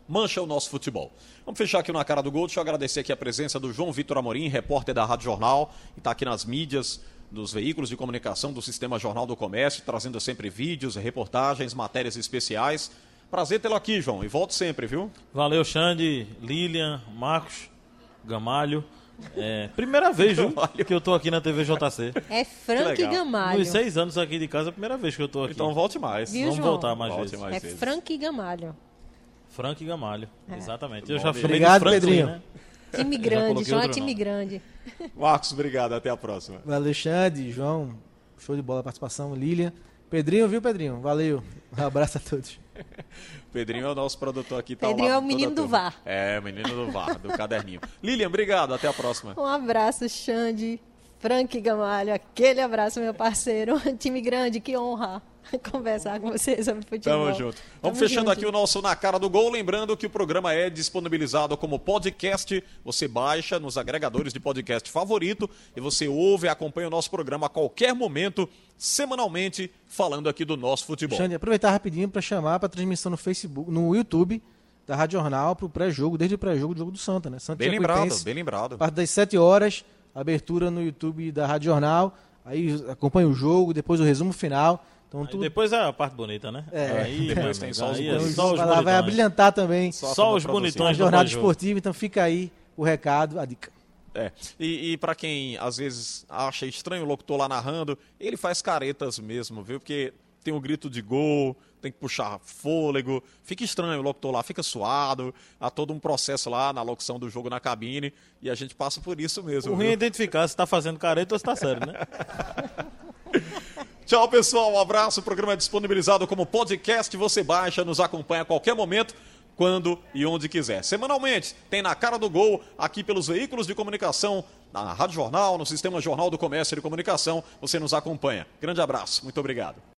Mancha o nosso futebol. Vamos fechar aqui na cara do gol. Deixa eu agradecer aqui a presença do João Vitor Amorim, repórter da Rádio Jornal, e está aqui nas mídias dos veículos de comunicação do Sistema Jornal do Comércio, trazendo sempre vídeos, reportagens, matérias especiais. Prazer tê-lo aqui, João, e volte sempre, viu? Valeu, Xande, Lilian, Marcos, Gamalho. É, primeira vez, viu, que eu tô aqui na TV JC. É Frank. Gamalho. Nos seis anos aqui de casa, é a primeira vez que eu tô aqui. Então volte mais. Viu, Vamos João? voltar mais Volte vezes. mais É vezes. Frank Gamalho. Frank Gamalho, exatamente. Eu Bom, já Obrigado, de Franklin, Pedrinho. né? Time grande, João é time nome. grande. Marcos, obrigado. Até a próxima. Valeu, Alexandre, João. Show de bola a participação. Lilian. Pedrinho, viu, Pedrinho? Valeu. Um abraço a todos. Pedrinho é o nosso produtor aqui. Tá Pedrinho lado é o menino do. VAR. É, menino do VAR, do caderninho. Lilian, obrigado. Até a próxima. Um abraço, Xande. Frank Gamalho, aquele abraço, meu parceiro. Time grande, que honra conversar com vocês sobre futebol. Tamo junto. Vamos Tamo fechando junto. aqui o nosso Na Cara do Gol. Lembrando que o programa é disponibilizado como podcast. Você baixa nos agregadores de podcast favorito e você ouve e acompanha o nosso programa a qualquer momento, semanalmente, falando aqui do nosso futebol. Xande, aproveitar rapidinho para chamar para transmissão no Facebook, no YouTube da Rádio Jornal para o pré-jogo, desde o pré-jogo do jogo do Santa, né? Santa Bem lembrado, bem A lembrado. partir das 7 horas, abertura no YouTube da Rádio Jornal. Aí acompanha o jogo, depois o resumo final. Então Aí tudo. depois é a parte bonita, né? É. Aí, Depois tem só os aí é bonitões. só os vai, lá, vai bonitões. abrilhantar também Só Só como os a bonitões jornada esportiva. Então fica aí o recado, a dica. É. E, e para quem às vezes acha estranho o locutor lá narrando, ele faz caretas mesmo, viu? Porque tem o grito de gol, tem que puxar fôlego, fica estranho o locutor lá, fica suado, há todo um processo lá na locução do jogo na cabine e a gente passa por isso mesmo. O ruim é identificar se tá fazendo careta ou se tá sério, né? Tchau, pessoal. Um abraço. O programa é disponibilizado como podcast. Você baixa, nos acompanha a qualquer momento, quando e onde quiser. Semanalmente, tem na cara do gol, aqui pelos veículos de comunicação, na Rádio Jornal, no Sistema Jornal do Comércio e de Comunicação. Você nos acompanha. Grande abraço. Muito obrigado.